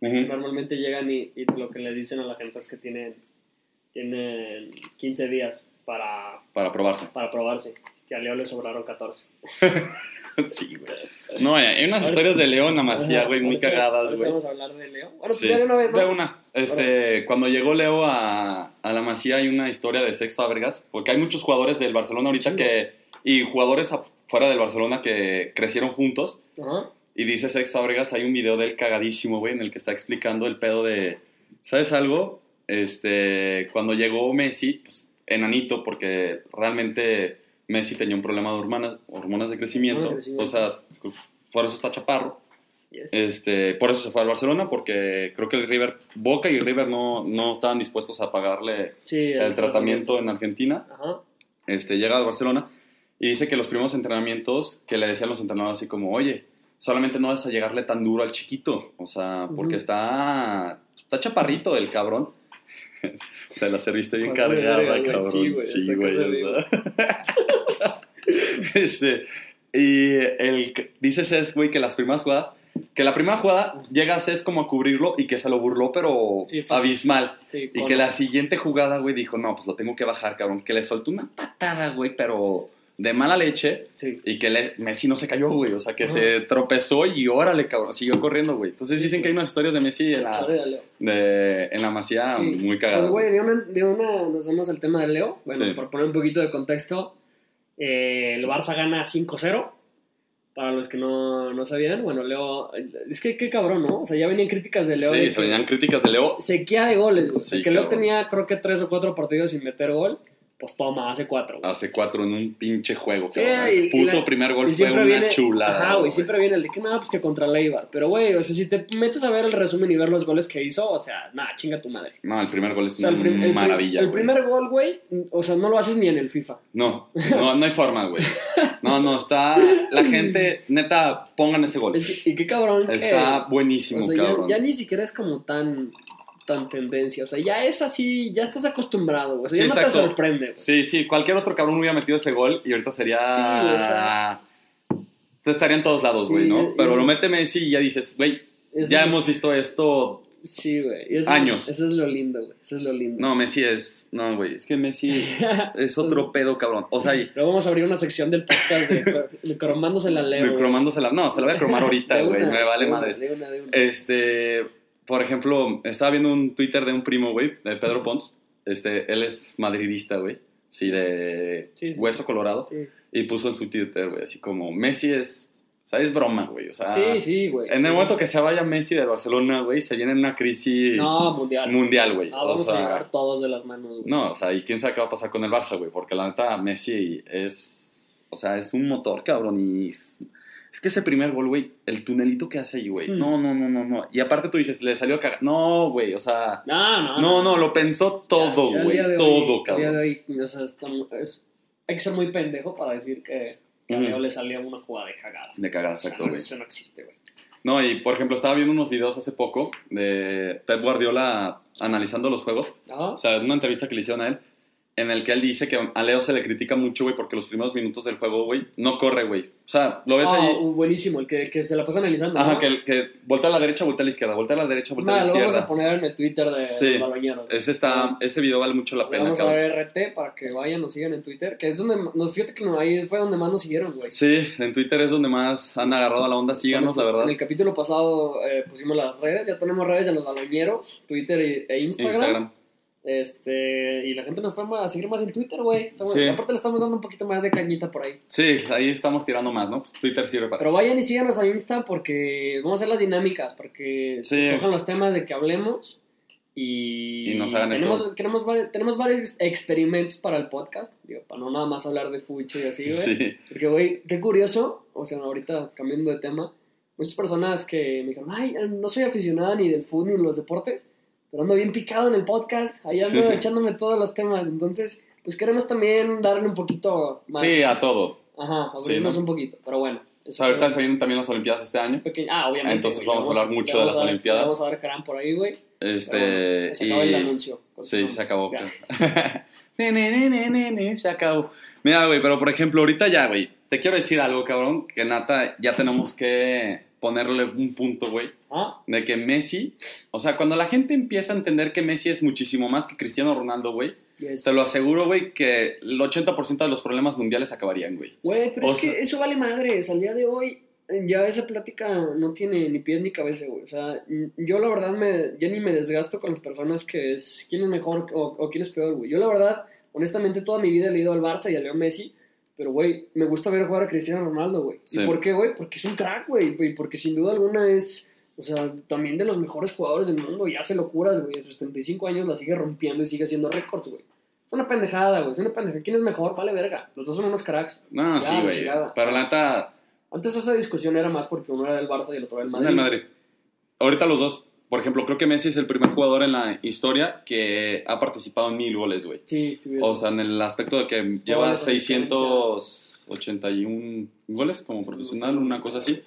Ujú. Normalmente llegan y, y lo que le dicen a la gente es que tienen, tienen 15 días para, Para probarse. para probarse. Que a Leo le sobraron 14. Sí, güey. No, hay unas historias de León, Amasía, Ajá, güey, muy cagadas, güey. Vamos a hablar de Leo. Bueno, pues Sí, ya de una vez, ¿no? de una. Este, cuando llegó Leo a, a la Masía hay una historia de Sex Fábregas, porque hay muchos jugadores del Barcelona ahorita Sí. que y jugadores afuera del Barcelona que crecieron juntos Ajá. y dice Sex Fábregas, hay un video del cagadísimo, güey, en el que está explicando el pedo de ¿sabes algo? Este, cuando llegó Messi, pues enanito porque realmente Messi tenía un problema de hormonas, hormonas de crecimiento, de crecimiento. o sea, por eso está chaparro. Yes. Este, por eso se fue al Barcelona, porque creo que el River, Boca y River no, no estaban dispuestos a pagarle Sí, el tratamiento en Argentina. Ajá. Este, llega al Barcelona y dice que los primeros entrenamientos que le decían los entrenadores así como, oye, solamente no vas a llegarle tan duro al chiquito, o sea, porque está, está chaparrito el cabrón. Te la serviste bien de cargada, verga, cabrón. Sí, güey, Sí, güey. este, y el, dice Cés, güey, que las primeras jugadas, que la primera jugada llega a Cés como a cubrirlo y que se lo burló, pero Sí, abismal. Sí, Y que la siguiente jugada, güey, dijo, no, pues lo tengo que bajar, cabrón. Que le soltó una patada, güey, pero de mala leche. Sí. Y que le- Messi no se cayó, güey. O sea, que se tropezó y órale, cabrón. Siguió corriendo, güey. Entonces dicen que hay unas historias de Messi en la, de en la masía Sí. muy cagadas. Pues, güey, de una, de una nos vamos al tema de Leo. Bueno, Sí. por poner un poquito de contexto, eh, el Barça gana 5-0. Para los que no, no sabían, bueno, Leo. Es que qué cabrón, ¿no? O sea, ya venían críticas de Leo. sí, se venían críticas de Leo. Sequía de goles, güey. Que Leo tenía, creo que tres o cuatro partidos sin meter gol. Pues toma, hace cuatro. güey. Hace cuatro en un pinche juego, Sí, cabrón. El y puto la- primer gol fue una viene, chulada. Ajá, güey, siempre viene el de que nada, pues que contra Leibar. Pero, güey, o sea, si te metes a ver el resumen y ver los goles que hizo, o sea, nada, chinga tu madre. No, el primer gol es O sea, el, una el maravilla, el güey. primer gol, güey, o sea, no lo haces ni en el FIFA. No, no, no hay forma, güey. No, no, está... La gente, neta, pongan ese gol. Es que- y qué cabrón. que- Está buenísimo, o sea, ya, cabrón. ya ni siquiera es como tan, tan tendencia. O sea, ya es así, ya estás acostumbrado, güey. O sea, Sí, ya no te sorprende, güey. Sí, sí, cualquier otro cabrón hubiera metido ese gol y ahorita sería... Sí, o sea- Estaría en todos lados, Sí, güey, ¿no? es- Pero lo mete Messi y ya dices, güey, Es- ya hemos visto esto. Sí, güey. eso- años. Eso es lo lindo, güey. Eso es lo lindo. No, Messi es... No, güey, es que Messi es otro pedo, cabrón. O sea, y Luego vamos a abrir una sección del podcast de, cro- de cromándose la Leo. güey. cromándosela... No, se la voy a cromar ahorita, güey, me vale una. Este, por ejemplo, estaba viendo un Twitter de un primo, güey, de Pedro Pons. Este, él es madridista, güey. Sí, de Sí, sí. Hueso Colorado. Sí, Y puso en su Twitter, güey, así como, Messi es... O sea, es broma, güey. O sea, sí, sí, güey. en el momento que se vaya Messi de Barcelona, güey, se viene una crisis No, mundial. mundial, güey. Ah, o vamos sea, a llegar todos de las manos, güey. No, o sea, y quién sabe qué va a pasar con el Barça, güey, porque la neta Messi es, o sea, es un motor, cabrón, y es, que ese primer gol, güey, el tunelito que hace ahí, güey, Hmm. no, no, no, no, no, y aparte tú dices, le salió cagar, no, güey, o sea, No, no, no, no, lo pensó todo, güey, todo, al día de cabrón. hoy, o sea, está es- hay que ser muy pendejo para decir que, que a. Leo le salía una jugada de cagada. De cagada, O sea, exacto, no, güey. eso no existe, güey. No, y por ejemplo, estaba viendo unos videos hace poco de Pep Guardiola analizando los juegos, Ajá. o sea, en una entrevista que le hicieron a él, en el que él dice que a Leo se le critica mucho, güey, porque los primeros minutos del juego, güey, no corre, güey. O sea, lo ves Ah, ahí. uh, buenísimo, el que, que se la pasa analizando. Ajá, ¿no? que, que voltea a la derecha, voltea a la izquierda, voltea a la derecha, voltea Nah, a la lo vamos a izquierda. poner en el Twitter de Sí. los. Ese, está, ese video vale mucho la pena, vamos a cabrón. dar RT para que vayan, nos sigan en Twitter, que es donde, nos, fíjate que no, ahí fue donde más nos siguieron, güey. Sí, en Twitter es donde más han agarrado la onda. Síganos, la En verdad. el capítulo pasado eh, pusimos las redes, ya tenemos redes de los baloñeros, Twitter e Instagram. Instagram. Este, y la gente nos fue a seguir más en Twitter, güey. Sí. Aparte le estamos dando un poquito más de cañita por ahí. Sí, ahí estamos tirando más, ¿no? Pues Twitter sirve para Pero eso. vayan y síganos a Insta porque vamos a hacer las dinámicas, porque Sí. escojan los temas de que hablemos y, Y nos hagan tenemos, esto. varios, tenemos varios experimentos para el podcast, digo, para no nada más hablar de fucho y así, güey. Sí. Porque, güey, qué curioso, o sea, ahorita cambiando de tema, muchas personas que me dijeron, ay, no soy aficionada ni del fútbol ni de los deportes, pero ando bien picado en el podcast, ahí ando Sí. echándome todos los temas, entonces, pues queremos también darle un poquito más. Sí, a todo. Ajá, Sí, abrirnos ¿no? un poquito, pero bueno. Ahorita se vienen también las Olimpiadas este año. Ah, obviamente. Entonces vamos a hablar mucho de las dar- Olimpiadas. Vamos a dar crán por ahí, güey. Este. Bueno, se acaba y- el anuncio. Sí, se acabó. Ne, ne, ne, se acabó. Mira, güey, pero por ejemplo, ahorita ya, güey, te quiero decir algo, cabrón, que nata, ya tenemos que ponerle un punto, güey, Ah, de que Messi, o sea, cuando la gente empieza a entender que Messi es muchísimo más que Cristiano Ronaldo, güey, yes. te lo aseguro, güey, que el 80% de los problemas mundiales acabarían, güey. Güey, pero O es sea- que eso vale madres. Al día de hoy, ya esa plática no tiene ni pies ni cabeza, güey. O sea, yo la verdad me, ya ni me desgasto con las personas que es quién es mejor o, o quién es peor, güey. Yo la verdad, honestamente, toda mi vida he leído al Barça y a Leo Messi. Pero, güey, me gusta ver jugar a Cristiano Ronaldo, güey. Sí. ¿Y por qué, güey? Porque es un crack, güey. Y porque sin duda alguna es, o sea, también de los mejores jugadores del mundo. Y hace locuras, güey. A sus 35 años la sigue rompiendo y sigue haciendo récords, güey. Es una pendejada, güey. Es una pendejada. ¿Quién es mejor? Vale verga. Los dos son unos cracks. No, Ya, sí, güey. Pero la neta, Antes esa discusión era más porque uno era del Barça y el otro del Madrid. del Madrid. Ahorita los dos, por ejemplo, creo que Messi es el primer jugador en la historia que ha participado en mil goles, güey. Sí, sí. O sea, en el aspecto de que lleva Goles, 681 goles como profesional, una cosa así,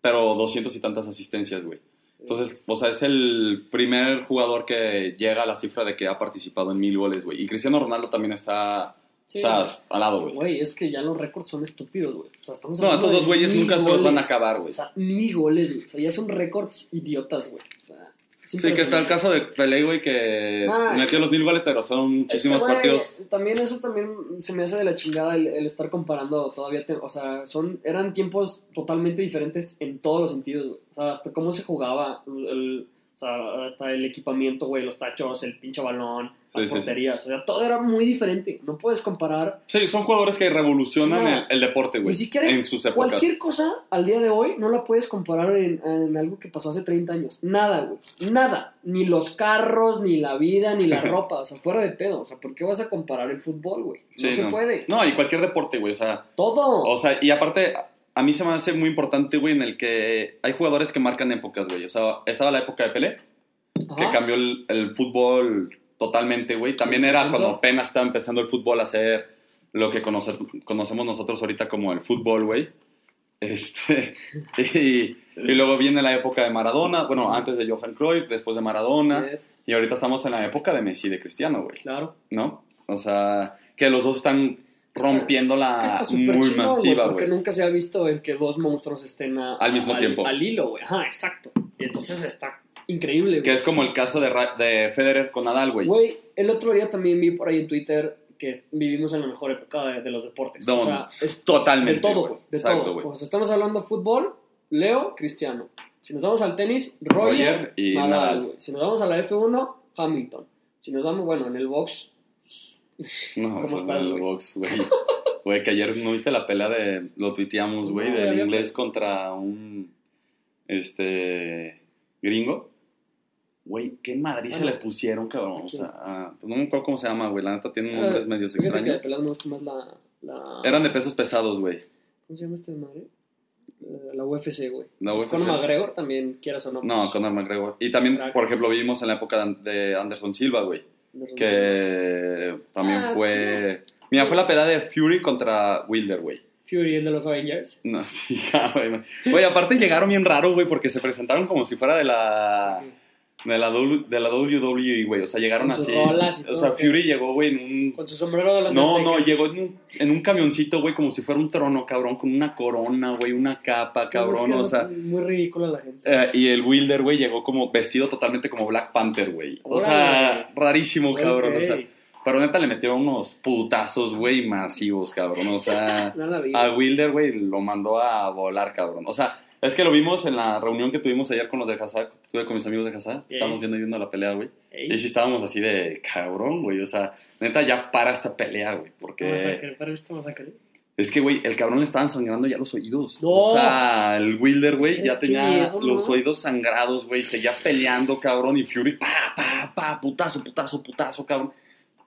pero 200 y tantas asistencias, güey. Entonces, o sea, es el primer jugador que llega a la cifra de que ha participado en mil goles, güey. Y Cristiano Ronaldo también está, Sí. o sea, al lado, güey. Güey, es que ya los récords son estúpidos, güey. O sea, estamos No, hablando estos dos güeyes nunca se los van a acabar, güey. O sea, mil goles, güey. O sea, ya son récords idiotas, güey. O sea, Sí, que está el caso de Pelé, güey, que Ah, metió los mil goles, pero son Es que, muchísimos güey, partidos. También eso también se me hace de la chingada el, el estar comparando todavía. te- o sea, son, eran tiempos totalmente diferentes en todos los sentidos, güey. O sea, hasta cómo se jugaba, el, o sea, hasta el equipamiento, güey, los tachos, el pinche balón, las Sí, sí, sí. porterías. O sea, todo era muy diferente. No puedes comparar Sí, son jugadores que revolucionan No. el, el deporte, güey. Ni siquiera En sus épocas. Cualquier cosa al día de hoy no la puedes comparar en, en algo que pasó hace 30 años. Nada, güey. Nada. Ni los carros, ni la vida, ni la ropa. O sea, fuera de pedo. O sea, ¿por qué vas a comparar el fútbol, güey? No se puede. No, y cualquier deporte, güey. O sea, Todo. o sea, y aparte, a mí se me hace muy importante, güey, en el que hay jugadores que marcan épocas, güey. O sea, estaba la época de Pelé, que cambió el, el fútbol totalmente, güey. También era 100%. cuando apenas estaba empezando el fútbol a ser lo que conoce- conocemos nosotros ahorita como el fútbol, güey. Este, y, y luego viene la época de Maradona, bueno, antes de Johan Cruyff, después de Maradona, Yes, y ahorita estamos en la época de Messi y de Cristiano, güey, Claro. ¿no? O sea, que los dos están rompiendo Que la muy masiva, Porque güey. nunca se ha visto el que dos monstruos estén a- Al mismo tiempo. Al hilo, güey. Ajá, exacto. Y entonces está increíble, Que güey. es como el caso de, de Federer con Nadal, güey. Güey, el otro día también vi por ahí en Twitter que vivimos en la mejor época de, de los deportes. No, o sea, es totalmente. de todo, güey. güey. De Exacto, todo. güey. O sea, estamos hablando de fútbol, Leo, Cristiano. Si nos vamos al tenis, Roger, Roger y Nadal, Nadal. güey. Si nos vamos a la F1, Hamilton. Si nos vamos, bueno, en el box. No, ¿Cómo sea, estás, el box, güey. Güey, que ayer no viste la pelea de. Lo tuiteamos, güey, No, del inglés contra un. Este. Gringo. Güey, qué Madrid se le pusieron, cabrón. O sea, ah, pues no me acuerdo cómo se llama, güey. La neta tiene Ah, nombres medios que extraños. me gusta más la, la- Eran de pesos pesados, güey. ¿Cómo se llama este de madre? Eh, La UFC, güey. La Pues UFC. Conor McGregor también, quieras o no. No, pues, Conor McGregor. Y también, por ejemplo, vivimos en la época de Anderson Silva, güey. Que también Ah, fue. Mira, fue la pelea de Fury contra Wilder, güey. Fury, el de los Avengers. No, sí, güey. Güey, aparte llegaron bien raro, güey, porque se presentaron como si fuera de la. De la, W- de la WWE, güey. O sea, llegaron así. o sea. Fury llegó, güey, en un. Con su sombrero de la No, no, llegó en un, en un camioncito, güey, como si fuera un trono, cabrón, con una corona, güey, una capa, cabrón, o sea. Muy ridícula la gente. eh, y el Wilder, güey, llegó como vestido totalmente como Black Panther, güey. O sea, rarísimo, cabrón. O sea, pero neta le metieron unos putazos, güey, masivos, cabrón. O sea, No a Wilder, güey, lo mandó a volar, cabrón. O sea, es que lo vimos en la reunión que tuvimos ayer con los de Hazard, estuve con mis amigos de Hazard, Ey. estábamos viendo, viendo la pelea, güey. Ey, Y sí estábamos así de cabrón, güey. O sea, neta, ya para esta pelea, güey. Porque para esta masacre. es que, güey, el cabrón le estaban sangrando ya los oídos. No. O sea, el Wilder, güey, ya tenía los oídos sangrados, güey. Seguía peleando, cabrón. Y Fury, pa, pa, pa, putazo, putazo, putazo, cabrón.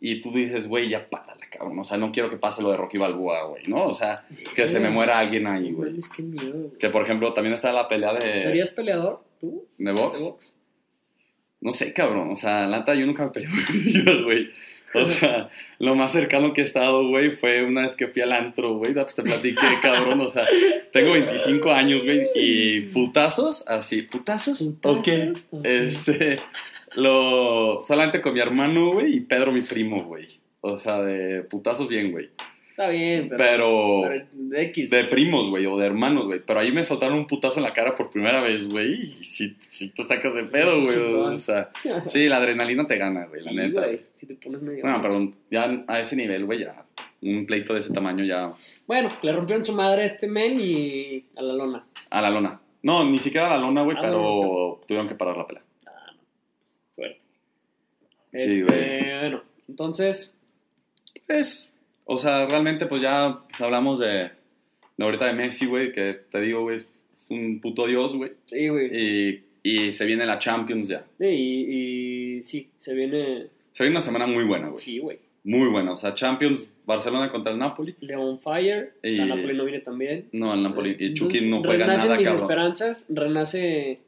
Y tú dices, güey, ya párala, cabrón. O sea, no quiero que pase lo de Rocky Balboa, güey, ¿no? O sea, que se me muera alguien ahí, güey. miedo. Que, por ejemplo, también está la pelea de, ¿Serías peleador tú? de ¿De box. No sé, cabrón. O sea, la neta, yo nunca me peleé güey. O sea, lo más cercano que he estado, güey, fue una vez que fui al antro, güey. Pues te platiqué, cabrón. O sea, tengo 25 años, güey. Y putazos, así, putazos. ¿Putazos? Este, lo. Solamente con mi hermano, güey, y Pedro, mi primo, güey. O sea, de putazos bien, güey. Está bien, pero. Pero. de X. De primos, güey, o de hermanos, güey. Pero ahí me soltaron un putazo en la cara por primera vez, güey. Y si, si te sacas de pedo, güey. O sea, sí, la adrenalina te gana, güey, la Sí, neta. güey, Si te pones medio. Bueno, perdón, ya a ese nivel, güey, ya. Un pleito de ese tamaño ya. Bueno, le rompieron su madre a este men y a la lona. A la lona. No, ni siquiera a la lona, güey, Ah, pero tuvieron que parar la pelea. Fuerte. Sí, Este, güey. Bueno, entonces. Pues, o sea, realmente, pues ya hablamos de, de ahorita de Messi, güey, que te digo, güey, es un puto dios, güey. Sí, güey. Y, y se viene la Champions ya. Sí, y, y sí, se viene. Se viene una semana muy buena, güey. Sí, güey. Muy buena. O sea, Champions, Barcelona contra el Napoli. Leon Fire. Y- La Napoli no viene también. No, el Napoli. Y Chucky Entonces, no juega renacen nada, mis cabrón. esperanzas. Renace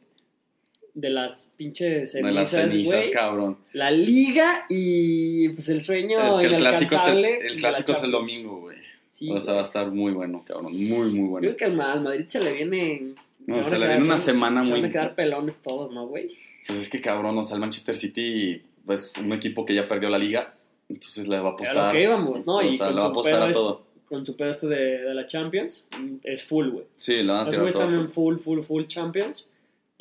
de las pinches De las cenizas, cenizas, cabrón. La liga y pues el sueño Es que el clásico es el, clásico la es el domingo, güey. Sí, o sea, va a estar muy bueno, cabrón. Muy, muy Yo bueno. creo que al Ma- al Madrid se le viene. No, se le viene una se- semana Se muy- van a quedar pelones todos, ¿no, güey? Pues es que, cabrón, o sea, el Manchester City, pues un equipo que ya perdió la liga. Entonces le va a A lo apostar. que íbamos, ¿no? o y sea, le va a apostar a este- todo. Con su pedo este de, de la Champions, es full, güey. Sí, le van a Los tirar güeyes todo. en full, full, full Champions.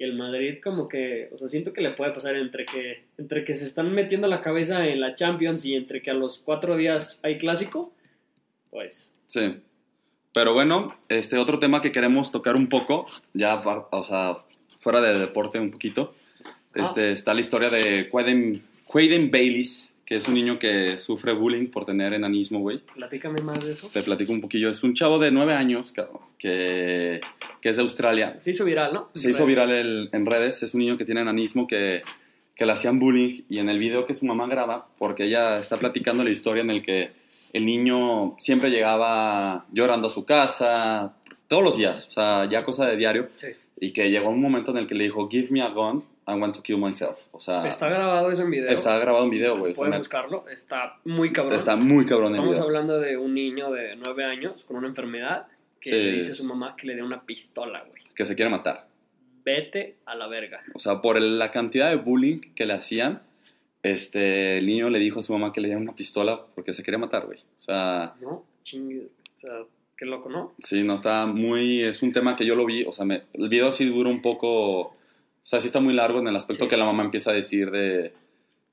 Y el Madrid como que, o sea, siento que le puede pasar entre que, entre que se están metiendo la cabeza en la Champions y entre que a los cuatro días hay clásico, pues Sí. Pero bueno, este otro tema que queremos tocar un poco, ya, o sea, fuera de deporte un poquito, Ah. este, está la historia de Quaden, Quaden Baylis, que es un niño que sufre bullying por tener enanismo, güey. platícame más de eso. Te platico un poquillo. Es un chavo de nueve años cabrón, que, que es de Australia. Se hizo viral, ¿no? Se hizo viral el- en redes. Es un niño que tiene enanismo que, que le hacían bullying. Y en el video que su mamá graba, porque ella está platicando la historia en el que el niño siempre llegaba llorando a su casa, todos los días, o sea, ya cosa de diario. Sí. Y que llegó un momento en el que le dijo, Give me a gun, I want to kill myself. O sea, Está grabado eso en video. está grabado en video, güey. o sea, Pueden me- buscarlo. Está muy cabrón. está muy cabrón Estamos video. hablando de un niño de nueve años con una enfermedad que Sí. le dice a su mamá que le dé una pistola, güey. Que se quiere matar. Vete a la verga. O sea, por la cantidad de bullying que le hacían, este, el niño le dijo a su mamá que le diera una pistola porque se quería matar, güey. O sea, ¿No? Chingue. O sea, qué loco, ¿no? sí, no está muy... Es un tema que yo lo vi, o sea, me- el video sí dura un poco... O sea, sí está muy largo en el aspecto Sí. que la mamá empieza a decir de...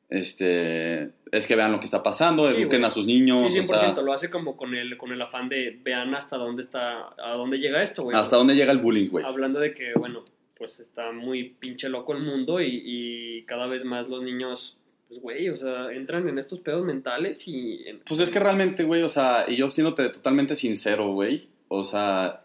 Este, es que vean lo que está pasando, Sí, eduquen a sus niños, Sí, o 100%. sea, lo hace como con el, con el afán de vean hasta dónde está, a dónde llega esto, güey. hasta dónde llega el bullying, güey. Hablando de que, bueno, pues está muy pinche loco el mundo y, y cada vez más los niños, pues, güey, o sea, entran en estos pedos mentales y... en- Pues es que realmente, güey, o sea, y yo siéndote totalmente sincero, güey, o sea,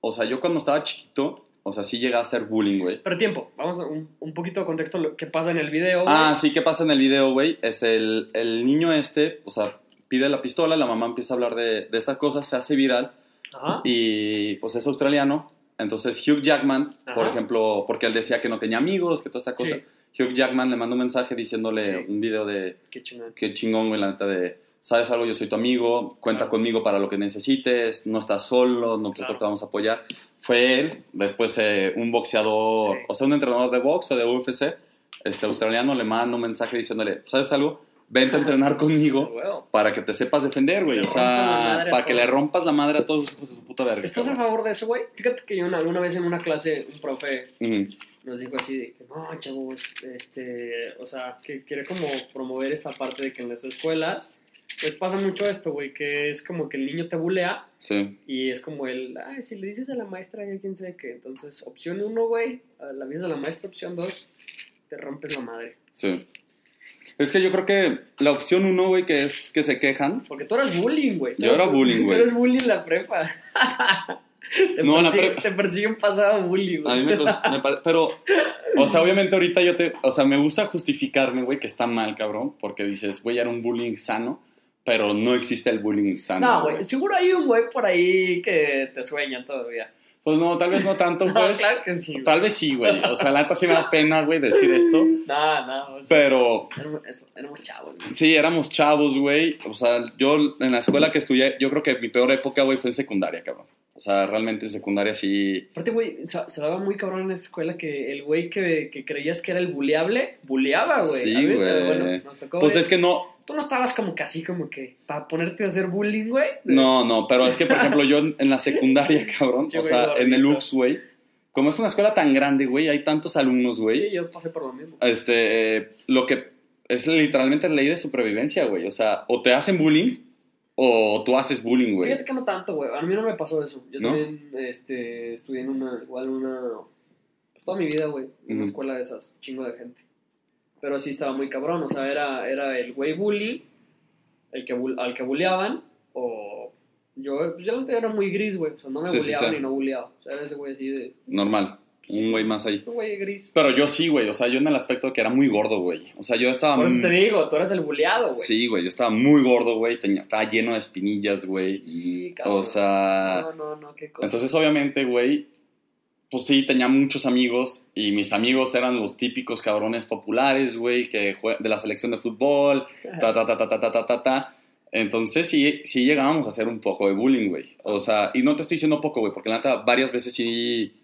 o sea, yo cuando estaba chiquito, o sea, sí llegué a hacer bullying, güey. Pero tiempo, vamos a un, un poquito de contexto lo que pasa en el video. güey. Ah, sí, ¿qué pasa en el video, güey? Es el, el niño este, o sea, pide la pistola, la mamá empieza a hablar de, de esta cosa, se hace viral Ajá. y pues es australiano. Entonces Hugh Jackman, por Ajá. ejemplo, porque él decía que no tenía amigos, que toda esta cosa, Hugh Jackman le manda un mensaje diciéndole Sí. un video de Qué chingón. qué chingón, güey, la neta de, sabes algo, yo soy tu amigo, cuenta Claro. conmigo para lo que necesites, no estás solo, nosotros Claro. te vamos a apoyar. Fue él, después eh, un boxeador, Sí. o sea, un entrenador de box o de UFC, este australiano, le manda un mensaje diciéndole, ¿sabes algo? Vente a entrenar conmigo para que te sepas defender, güey. O sea, para que le rompas la madre a todos los hijos de su puta verga. ¿Estás a favor de eso, güey? Fíjate que yo una- alguna vez en una clase, un profe nos dijo así de que no, chavos, este, o sea, que quiere como promover esta parte de que en las escuelas, pues pasa mucho esto, güey, que es como que el niño te bulea Sí, y es como el, ay, si le dices a la maestra, ya quién sabe qué. Entonces, opción uno, güey, la dices a la maestra, opción dos, te rompes la madre. sí. Es que yo creo que la opción uno, güey, que es que se quejan. Porque tú eras bullying, güey. Yo era Tú- bullying, Tú güey. eres bullying en la prepa. te, No, en la persigue- prepa- te persigue un pasado bully, güey. A mí me, me Pero, o sea, obviamente ahorita yo te. O sea, me gusta justificarme, güey, que está mal, cabrón. Porque dices, güey, era un bullying sano. Pero no existe el bullying sano. No, güey, seguro hay un güey por ahí que te sueña todavía. Pues no, tal vez no tanto, No, pues. claro que sí. güey. Tal vez sí, güey. O sea, la neta sí me da pena, güey, decir esto. No, no, o sea, Pero éramos, chavos, güey. sí, éramos chavos, güey. O sea, yo en la escuela que estudié, yo creo que mi peor época, güey, fue en secundaria, cabrón. O sea, realmente en secundaria sí. Aparte, güey, se, daba muy cabrón en esa escuela que el güey que, que creías que era el buleable, buleaba, güey. Sí, güey. Bueno, nos tocó Pues es que no. Tú no estabas como que así, como que para ponerte a hacer bullying, güey. No, no, pero es que, por ejemplo, yo en en la secundaria, cabrón, Sí, o sea, en el. UX, güey, como es una escuela tan grande, güey, hay tantos alumnos, güey, Sí, yo pasé por lo mismo. este, eh, lo que es literalmente ley de supervivencia, güey, o sea, o te hacen bullying o tú haces bullying, güey. Fíjate que no tanto, güey. A mí no me pasó eso. Yo ¿No? también este, estudié en una, igual una, toda mi vida, güey, en una escuela de esas, chingo de gente. Pero sí estaba muy cabrón, o sea, era, era el güey bully, el que, al que bulleaban, o yo, pues, yo la neta era muy gris, güey, o sea, no me Sí, bulleaban sí. y no bulleaba. O sea, era ese güey así de, Normal, un güey más ahí. un güey gris. Pero yo sí, güey, o sea, yo en el aspecto de que era muy gordo, güey. O sea, yo estaba Por eso te digo, tú eres el bulleado, güey. Sí, güey, yo estaba muy gordo, güey, estaba lleno de espinillas, güey. Sí, cabrón. O sea, No, no, no, qué cosa. entonces obviamente, güey, pues sí, tenía muchos amigos y mis amigos eran los típicos cabrones populares, güey, que de la selección de fútbol, ta, ta, ta, ta, ta, ta, ta, ta, ta. Entonces sí, sí llegábamos a hacer un poco de bullying, güey. O sea, y no te estoy diciendo poco, güey, porque la neta varias veces sí,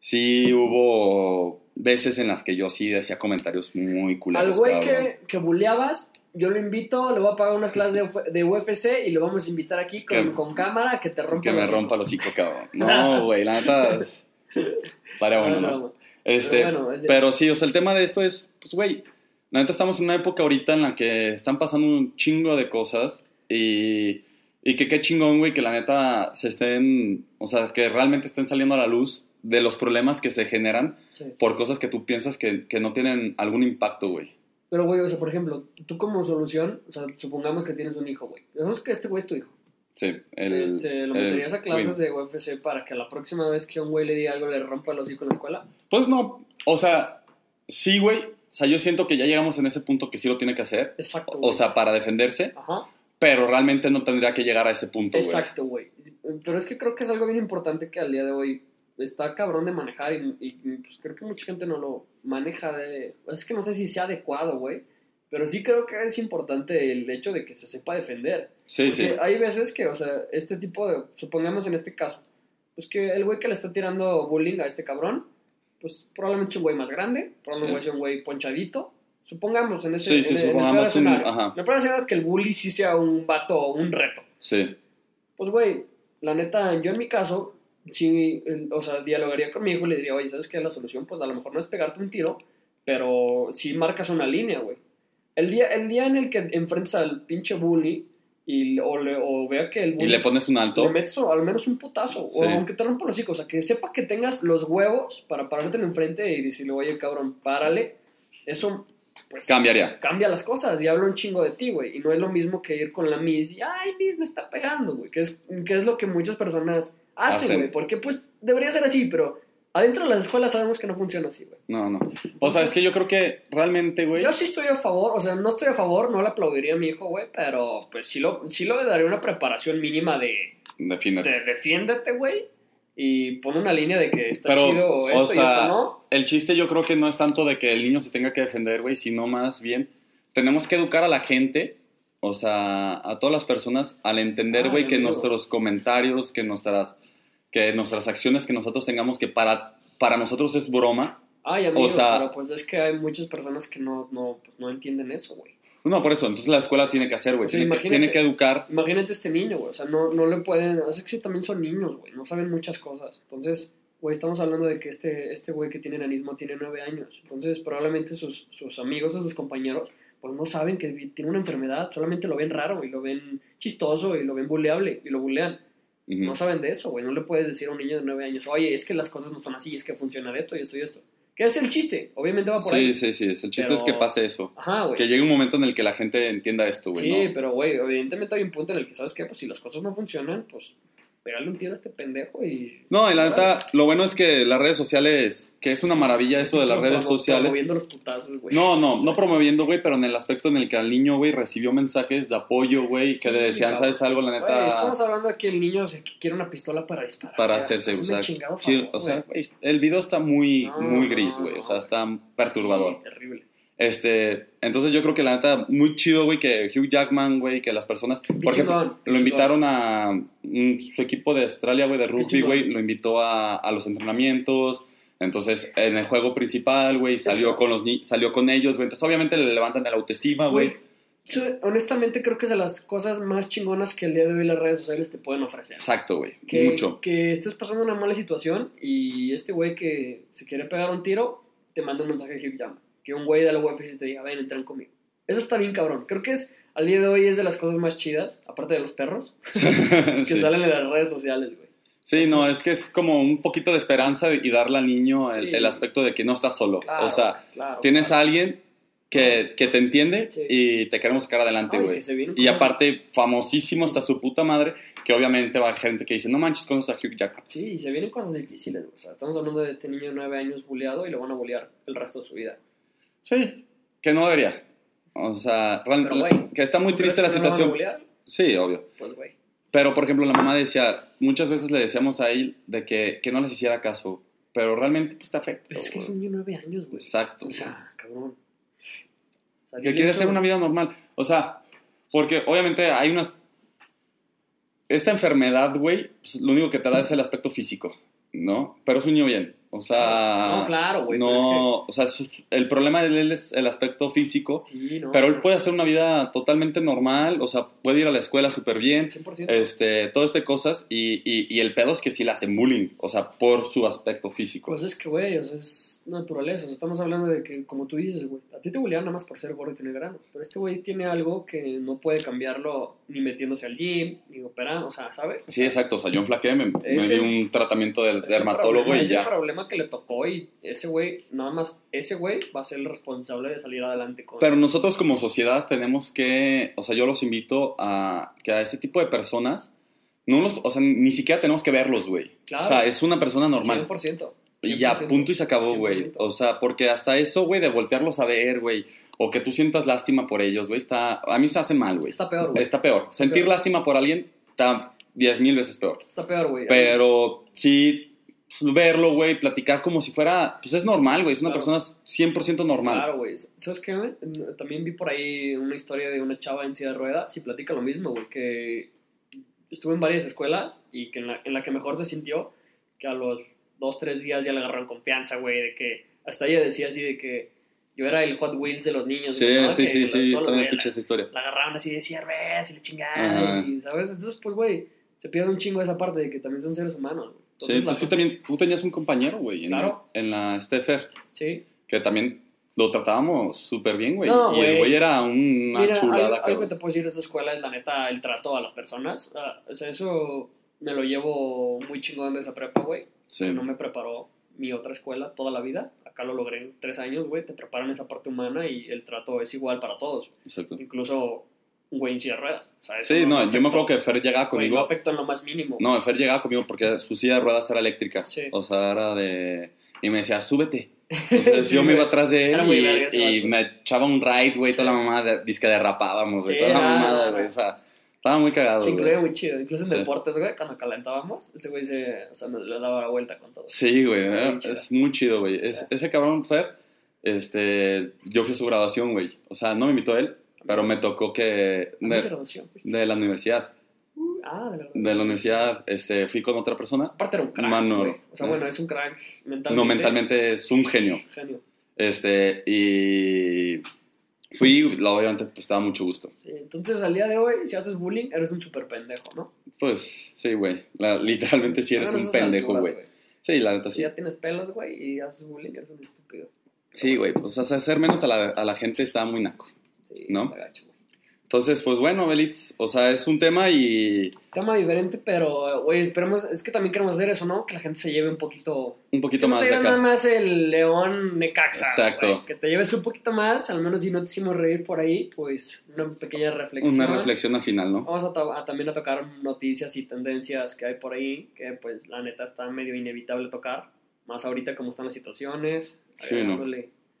sí hubo veces en las que yo sí decía comentarios muy Al culeros, güey cabrón. que, que bulleabas, yo lo invito, le voy a pagar unas clases de, de UFC y lo vamos a invitar aquí con, Que- con cámara que te rompa Que me los rompa el hocico, cabrón. No, güey, la neta. es- No, Este, Pero bueno, es de- pero sí, o sea, el tema de esto es, pues, güey, la neta estamos en una época ahorita en la que están pasando un chingo de cosas y, y que qué chingón, güey, que la neta se estén, o sea, que realmente estén saliendo a la luz de los problemas que se generan sí. por cosas que tú piensas que, que no tienen algún impacto, güey. Pero, güey, o sea, por ejemplo, tú como solución, o sea, supongamos que tienes un hijo, güey. Digamos que este güey es tu hijo. Sí, el, este, lo el- meterías a clases de UFC para que la próxima vez que un güey le diga algo le rompa el hocico en la escuela. Pues no, o sea, sí, güey, o sea, yo siento que ya llegamos en ese punto que sí lo tiene que hacer, Exacto. o sea, para defenderse, Ajá. pero realmente no tendría que llegar a ese punto. Exacto, güey. Pero es que creo que es algo bien importante que al día de hoy está cabrón de manejar y, y, pues creo que mucha gente no lo maneja de... Es que no sé si sea adecuado, güey. Pero sí creo que es importante el hecho de que se sepa defender. Sí, sí. Porque hay veces que, o sea, este tipo de... Supongamos en este caso, pues que el güey que le está tirando bullying a este cabrón, pues probablemente es un güey más grande, probablemente Sí. es un güey ponchadito. Supongamos en ese Sí, sí, en el- en el supongamos un- ajá. En el peor escenario que el bully sí sea un vato o un reto. Sí, Pues, güey, la neta, yo en mi caso, sí, o sea, dialogaría con mi hijo y le diría, oye, ¿sabes qué? La solución, pues a lo mejor no es pegarte un tiro, pero sí marcas una línea, güey. El día, el día en el que enfrentes al pinche bully y, o, le- o vea que el y bully le pones un alto. le metes al menos un putazo, Sí. o aunque te rompa los hocico, o sea, que sepa que tengas los huevos para parártelo enfrente y decirle, oye, cabrón, párale. Eso, pues, Cambiaría. cambia las cosas y habla un chingo de ti, güey. Y no es lo mismo que ir con la Miss y, ay, Miss, me está pegando, güey. Que es, que es lo que muchas personas Hacen. güey. Porque, pues, debería ser así, pero adentro de las escuelas sabemos que no funciona así, güey. No, no. O sea, es que yo creo que realmente, güey. Yo sí estoy a favor, o sea, no estoy a favor, no le aplaudiría a mi hijo, güey, pero pues sí lo, sí lo daría una preparación mínima de, Defínete. de defiéndete, güey, y pon una línea de que está Pero, chido o esto y sea, esto no. El chiste yo creo que no es tanto de que el niño se tenga que defender, güey, sino más bien tenemos que educar a la gente, o sea, a todas las personas al entender, Ay, güey, que nuestros comentarios, que nuestras que nuestras acciones que nosotros tengamos que para para nosotros es broma. Ay, amigo, o sea- pero pues es que hay muchas personas que no, no, pues, no entienden eso, güey. No, por eso, entonces la escuela tiene que hacer, güey, Sí, tiene, que, imagínate. tiene que educar. Imagínate este niño, güey. O sea, no, no le pueden. O sea, es que también son niños, güey. No saben muchas cosas. Entonces, güey, estamos hablando de que este este güey que tiene enanismo tiene nueve años. Entonces, probablemente sus, sus amigos o sus compañeros, pues no saben que tiene una enfermedad. Solamente lo ven raro y lo ven chistoso y lo ven buleable y lo bulean. No saben de eso, güey. No le puedes decir a un niño de nueve años, oye, es que las cosas no son así, es que funciona de esto y esto y esto. ¿Qué es el chiste? Obviamente va por Sí, ahí. sí, sí, es- el chiste Pero- es que pase eso. Ajá, güey. Que llegue un momento en el que la gente entienda esto, güey, Sí, ¿no? pero güey, evidentemente hay un punto en el que sabes que pues si las cosas no funcionan, pues pégale un tiro a este pendejo y No, y la neta, lo bueno es que las redes sociales, que es una maravilla eso de las redes sociales. Promoviendo los putazos, güey. No, no, no promoviendo, güey, pero en el aspecto en el que al niño, güey, recibió mensajes de apoyo, güey, que Sí, le decían, cabrón. ¿sabes algo? La Güey, neta, estamos hablando de que el niño se quiere una pistola para disparar. para o sea, hacerse usar. o sea, güey. el video está muy, No, muy gris, güey, o sea, está perturbador. Sí, terrible. Este, entonces yo creo que la neta, muy chido, güey, que Hugh Jackman, güey, que las personas, por ejemplo, lo invitaron a mm, su equipo de Australia, güey, de rugby, güey, lo invitó a, a los entrenamientos. Entonces, en el juego principal, güey, salió con los salió con ellos, güey. Entonces, obviamente le levantan la autoestima, güey. Honestamente creo que es de las cosas más chingonas que el día de hoy las redes sociales te pueden ofrecer. Exacto, güey. Mucho. que estés pasando una mala situación y este güey que se quiere pegar un tiro te manda un mensaje de Hugh Jackman. Que un güey de la UFC te diga, ven, entren conmigo. Eso está bien cabrón. Creo que es, al día de hoy es de las cosas más chidas, aparte de los perros, que sí. salen en las redes sociales, güey. Sí, no, Entonces- es que es como un poquito de esperanza y darle al niño el, Sí. el aspecto de que no estás solo. Claro, o sea, claro, tienes claro. a alguien que, que te entiende Sí. y te queremos sacar adelante, No, y güey. Y aparte, famosísimo hasta su puta madre, que obviamente va gente que dice, no manches, conoces a Hugh Jackman. Sí, y se vienen cosas difíciles. O sea, estamos hablando de este niño de nueve años buleado y lo van a bulear el resto de su vida. Sí, que no debería. O sea, Pero, güey, que está muy ¿Tú crees triste la situación. Sí, obvio. Pues, güey. Pero, por ejemplo, la mamá decía, muchas veces le decíamos a él de que, que no les hiciera caso, pero realmente pues te afecta. Pero es que es un niño de nueve años, güey. Exacto. O sea, cabrón. O sea, que quiere hacer una vida normal. O sea, porque obviamente hay unas... Esta enfermedad, güey, pues, lo único que te da es el aspecto físico, ¿no? Pero es un niño bien. O sea... No, claro, güey. No, o sea, el problema de él es el aspecto físico, pero, es que- sí, no, pero él puede hacer una vida totalmente normal, o sea, puede ir a la escuela súper bien, 100%. este, todo este cosas, y, y, y el pedo es que sí le hacen bullying, o sea, por su aspecto físico. Pues es que, güey, o sea, es naturaleza. O sea, estamos hablando de que, como tú dices, güey, a ti te bulean nada más por ser gordo y tener granos. Pero este güey tiene algo que no puede cambiarlo ni metiéndose al gym, ni operando, o sea, ¿sabes? Sí, exacto, o sea, yo enflaqué, me, me Ese- di un tratamiento de ese dermatólogo problema- y ese ya. problema que le tocó y ese güey, nada más, ese güey va a ser el responsable de salir adelante con... Pero nosotros como sociedad tenemos que, o sea, yo los invito a que a ese tipo de personas, no los, o sea, ni siquiera tenemos que verlos, güey. Claro. O sea, es una persona normal. 100%. Y ya, 100%, punto y se acabó, güey. 100%. O sea, porque hasta eso, güey, de voltearlos a ver, güey, o que tú sientas lástima por ellos, güey, está, a mí se hace mal, güey. Está peor, güey. Está peor. Sentir peor. lástima por alguien está diez mil veces peor. Está peor, güey. Pero sí, pues, verlo, güey, platicar como si fuera, pues es normal, güey, es una Claro. persona 100% normal. Claro, güey. ¿Sabes qué, güey? También vi por ahí una historia de una chava en silla de ruedas y platica lo mismo, güey, que estuvo en varias escuelas y que en la, en la que mejor se sintió, que a los dos, tres días ya le agarraron confianza, güey, de que hasta ella decía así de que yo era el Hot Wheels de los niños. Sí, ¿no? sí, Que sí, sí, también escuché la- esa historia. La agarraron así, decía, res, y le chingaron, y, ¿sabes? Entonces, pues, güey, se pierde un chingo esa parte de que también son seres humanos, güey. Sí, Entonces, la pues tú gente- también, tú tenías un compañero, güey, en, Claro. en la Steffer, Sí. que también lo tratábamos súper bien, güey. No, y el güey. era una Mira, chulada, algo, algo que te puedo decir de esta escuela es la neta el trato a las personas. Ah, o sea, eso me lo llevo muy chingón de esa prepa, güey. Sí. No me preparó mi otra escuela toda la vida. Acá lo logré en tres años, güey. Te preparan esa parte humana y el trato es igual para todos. Exacto. Incluso un güey en silla de ruedas. O sea, Sí, no, yo afectó- me acuerdo que Fer llegaba güey, no conmigo. afectó en lo más mínimo. No, Fer llegaba conmigo porque su silla de ruedas era eléctrica. Sí. O sea, era de. Y me decía, súbete. Entonces Sí, yo me iba atrás de él y, y me echaba un ride, güey, Sí. toda la mamada, disque derrapábamos, güey, toda la mamada, güey. O sea, estaba muy cagado. Se incluía muy chido. Incluso en Sí. deportes, güey, cuando calentábamos, ese güey se, o sea, nos le daba la vuelta con todo. Sí, güey, Muy es muy chido, güey. Es-. Ese cabrón, Fer, este, yo fui a su graduación, güey. O sea, no me invitó él, pero me tocó que... ¿A qué De, graduación de la universidad. Uh, ah, de la De la universidad, este, fui con otra persona. Aparte era un crack, Mano, güey. O sea, ¿eh? bueno, es un crack mentalmente. No, mentalmente es un genio. Genio. Este, y fui, la- obviamente, pues estaba mucho gusto. Entonces, al día de hoy, si haces bullying, eres un súper pendejo, ¿no? Pues, sí, güey. Literalmente sí eres un pendejo, güey. Sí, la neta Si sí. ya tienes pelos, güey, y haces bullying, eres un estúpido. Sí, güey. O sea, hacer menos a la, a la gente está muy naco. Sí, ¿No? está gacho, güey. Entonces, pues bueno, Belitz, o sea, es un tema y Tema diferente, pero, güey, esperemos, es que también queremos hacer eso, ¿no? Que la gente se lleve un poquito... un poquito Que no más te de digan nada acá. más el león Necaxa. Exacto. güey. Que te lleves un poquito más, al menos si no te hicimos reír por ahí, pues una pequeña reflexión. Una reflexión al final, ¿no? Vamos a, a también a tocar noticias y tendencias que hay por ahí, que pues la neta está medio inevitable tocar, más ahorita como están las situaciones, Sí, ¿no?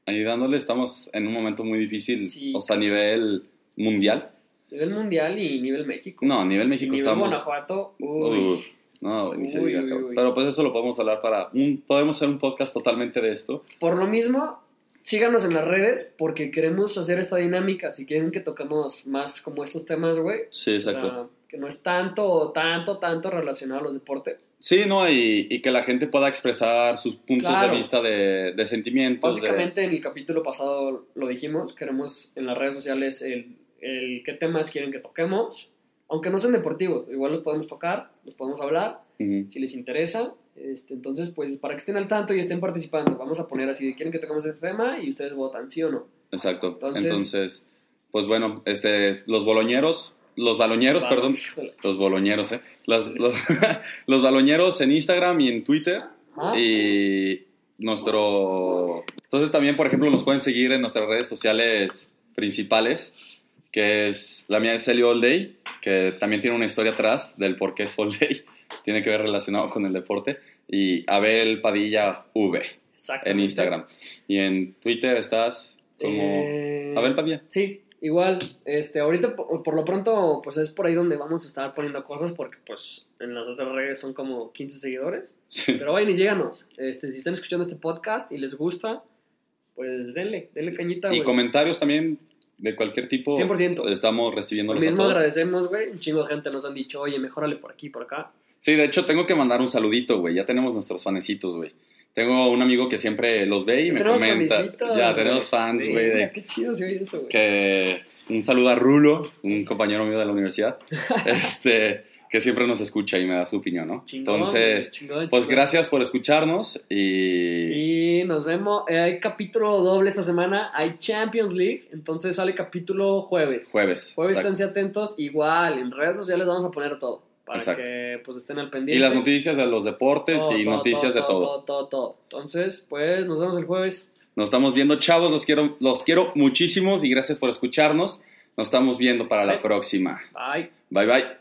Ahí dándole, estamos en un momento muy difícil, Sí. o sea, a nivel mundial. nivel mundial y nivel México. No, a nivel y México nivel estamos... Guanajuato, uy, no, ni se diga, uy. Pero pues eso lo podemos hablar para... Un, podemos hacer un podcast totalmente de esto. Por lo mismo, síganos en las redes porque queremos hacer esta dinámica, si quieren que toquemos más como estos temas, güey. Sí, exacto. O sea, que no es tanto, tanto, tanto relacionado a los deportes. Sí, ¿no? Y, y que la gente pueda expresar sus puntos Claro. de vista de, de sentimientos. de- Básicamente en el capítulo pasado lo dijimos, queremos en las redes sociales el, el qué temas quieren que toquemos. Aunque no sean deportivos, igual los podemos tocar, los podemos hablar, si les interesa. Este, entonces, pues para que estén al tanto y estén participando, vamos a poner así, quieren que toquemos este tema y ustedes votan, ¿sí o no? Exacto. Entonces- Entonces, pues bueno, este, los boloñeros, los baloñeros, perdón, los boloñeros, ¿eh? Los, los, los baloñeros en Instagram y en Twitter. Ajá. Y nuestro... Entonces también, por ejemplo, nos pueden seguir en nuestras redes sociales principales, que es, la mía es Elio All Day, que también tiene una historia atrás del por qué es All Day, tiene que ver relacionado con el deporte, y Abel Padilla V en. Instagram. Y en Twitter estás como Eh, Abel Padilla. Sí, igual, este, ahorita por, por lo pronto, pues es por ahí donde vamos a estar poniendo cosas, porque pues en las otras redes son como 15 seguidores. Sí. Pero vayan y síganos. Este, si están escuchando este podcast y les gusta, pues denle, denle cañita, Y comentarios también de cualquier tipo. 100%. Estamos Lo recibiéndolos a mismo todos. agradecemos, güey. Un chingo de gente nos han dicho, oye, mejórale por aquí, por acá. Sí, de hecho tengo que mandar un saludito, güey. Ya tenemos nuestros fanecitos, güey. Tengo un amigo que siempre los ve y me Tenemos comenta. fanecitos, ya, tenemos fans, Sí, güey. de- Qué chido se oye eso, güey. Que un saludo a Rulo, un compañero mío de la universidad, este, que siempre nos escucha y me da su opinión, ¿no? Chingón, Entonces, chingón, pues gracias por escucharnos y Y nos vemos. Eh, hay capítulo doble esta semana. Hay Champions League. Entonces sale capítulo jueves. jueves. Jueves, exacto. esténse atentos. Igual, en redes sociales vamos a poner todo. Para Exacto. que pues estén al pendiente. Y las noticias de los deportes Todo, y todo, noticias de todo. Todo, todo, todo. Entonces, pues nos vemos el jueves. Nos estamos viendo, chavos. Los quiero, los quiero muchísimos y gracias por escucharnos. Nos estamos viendo para la próxima. Bye. Bye bye.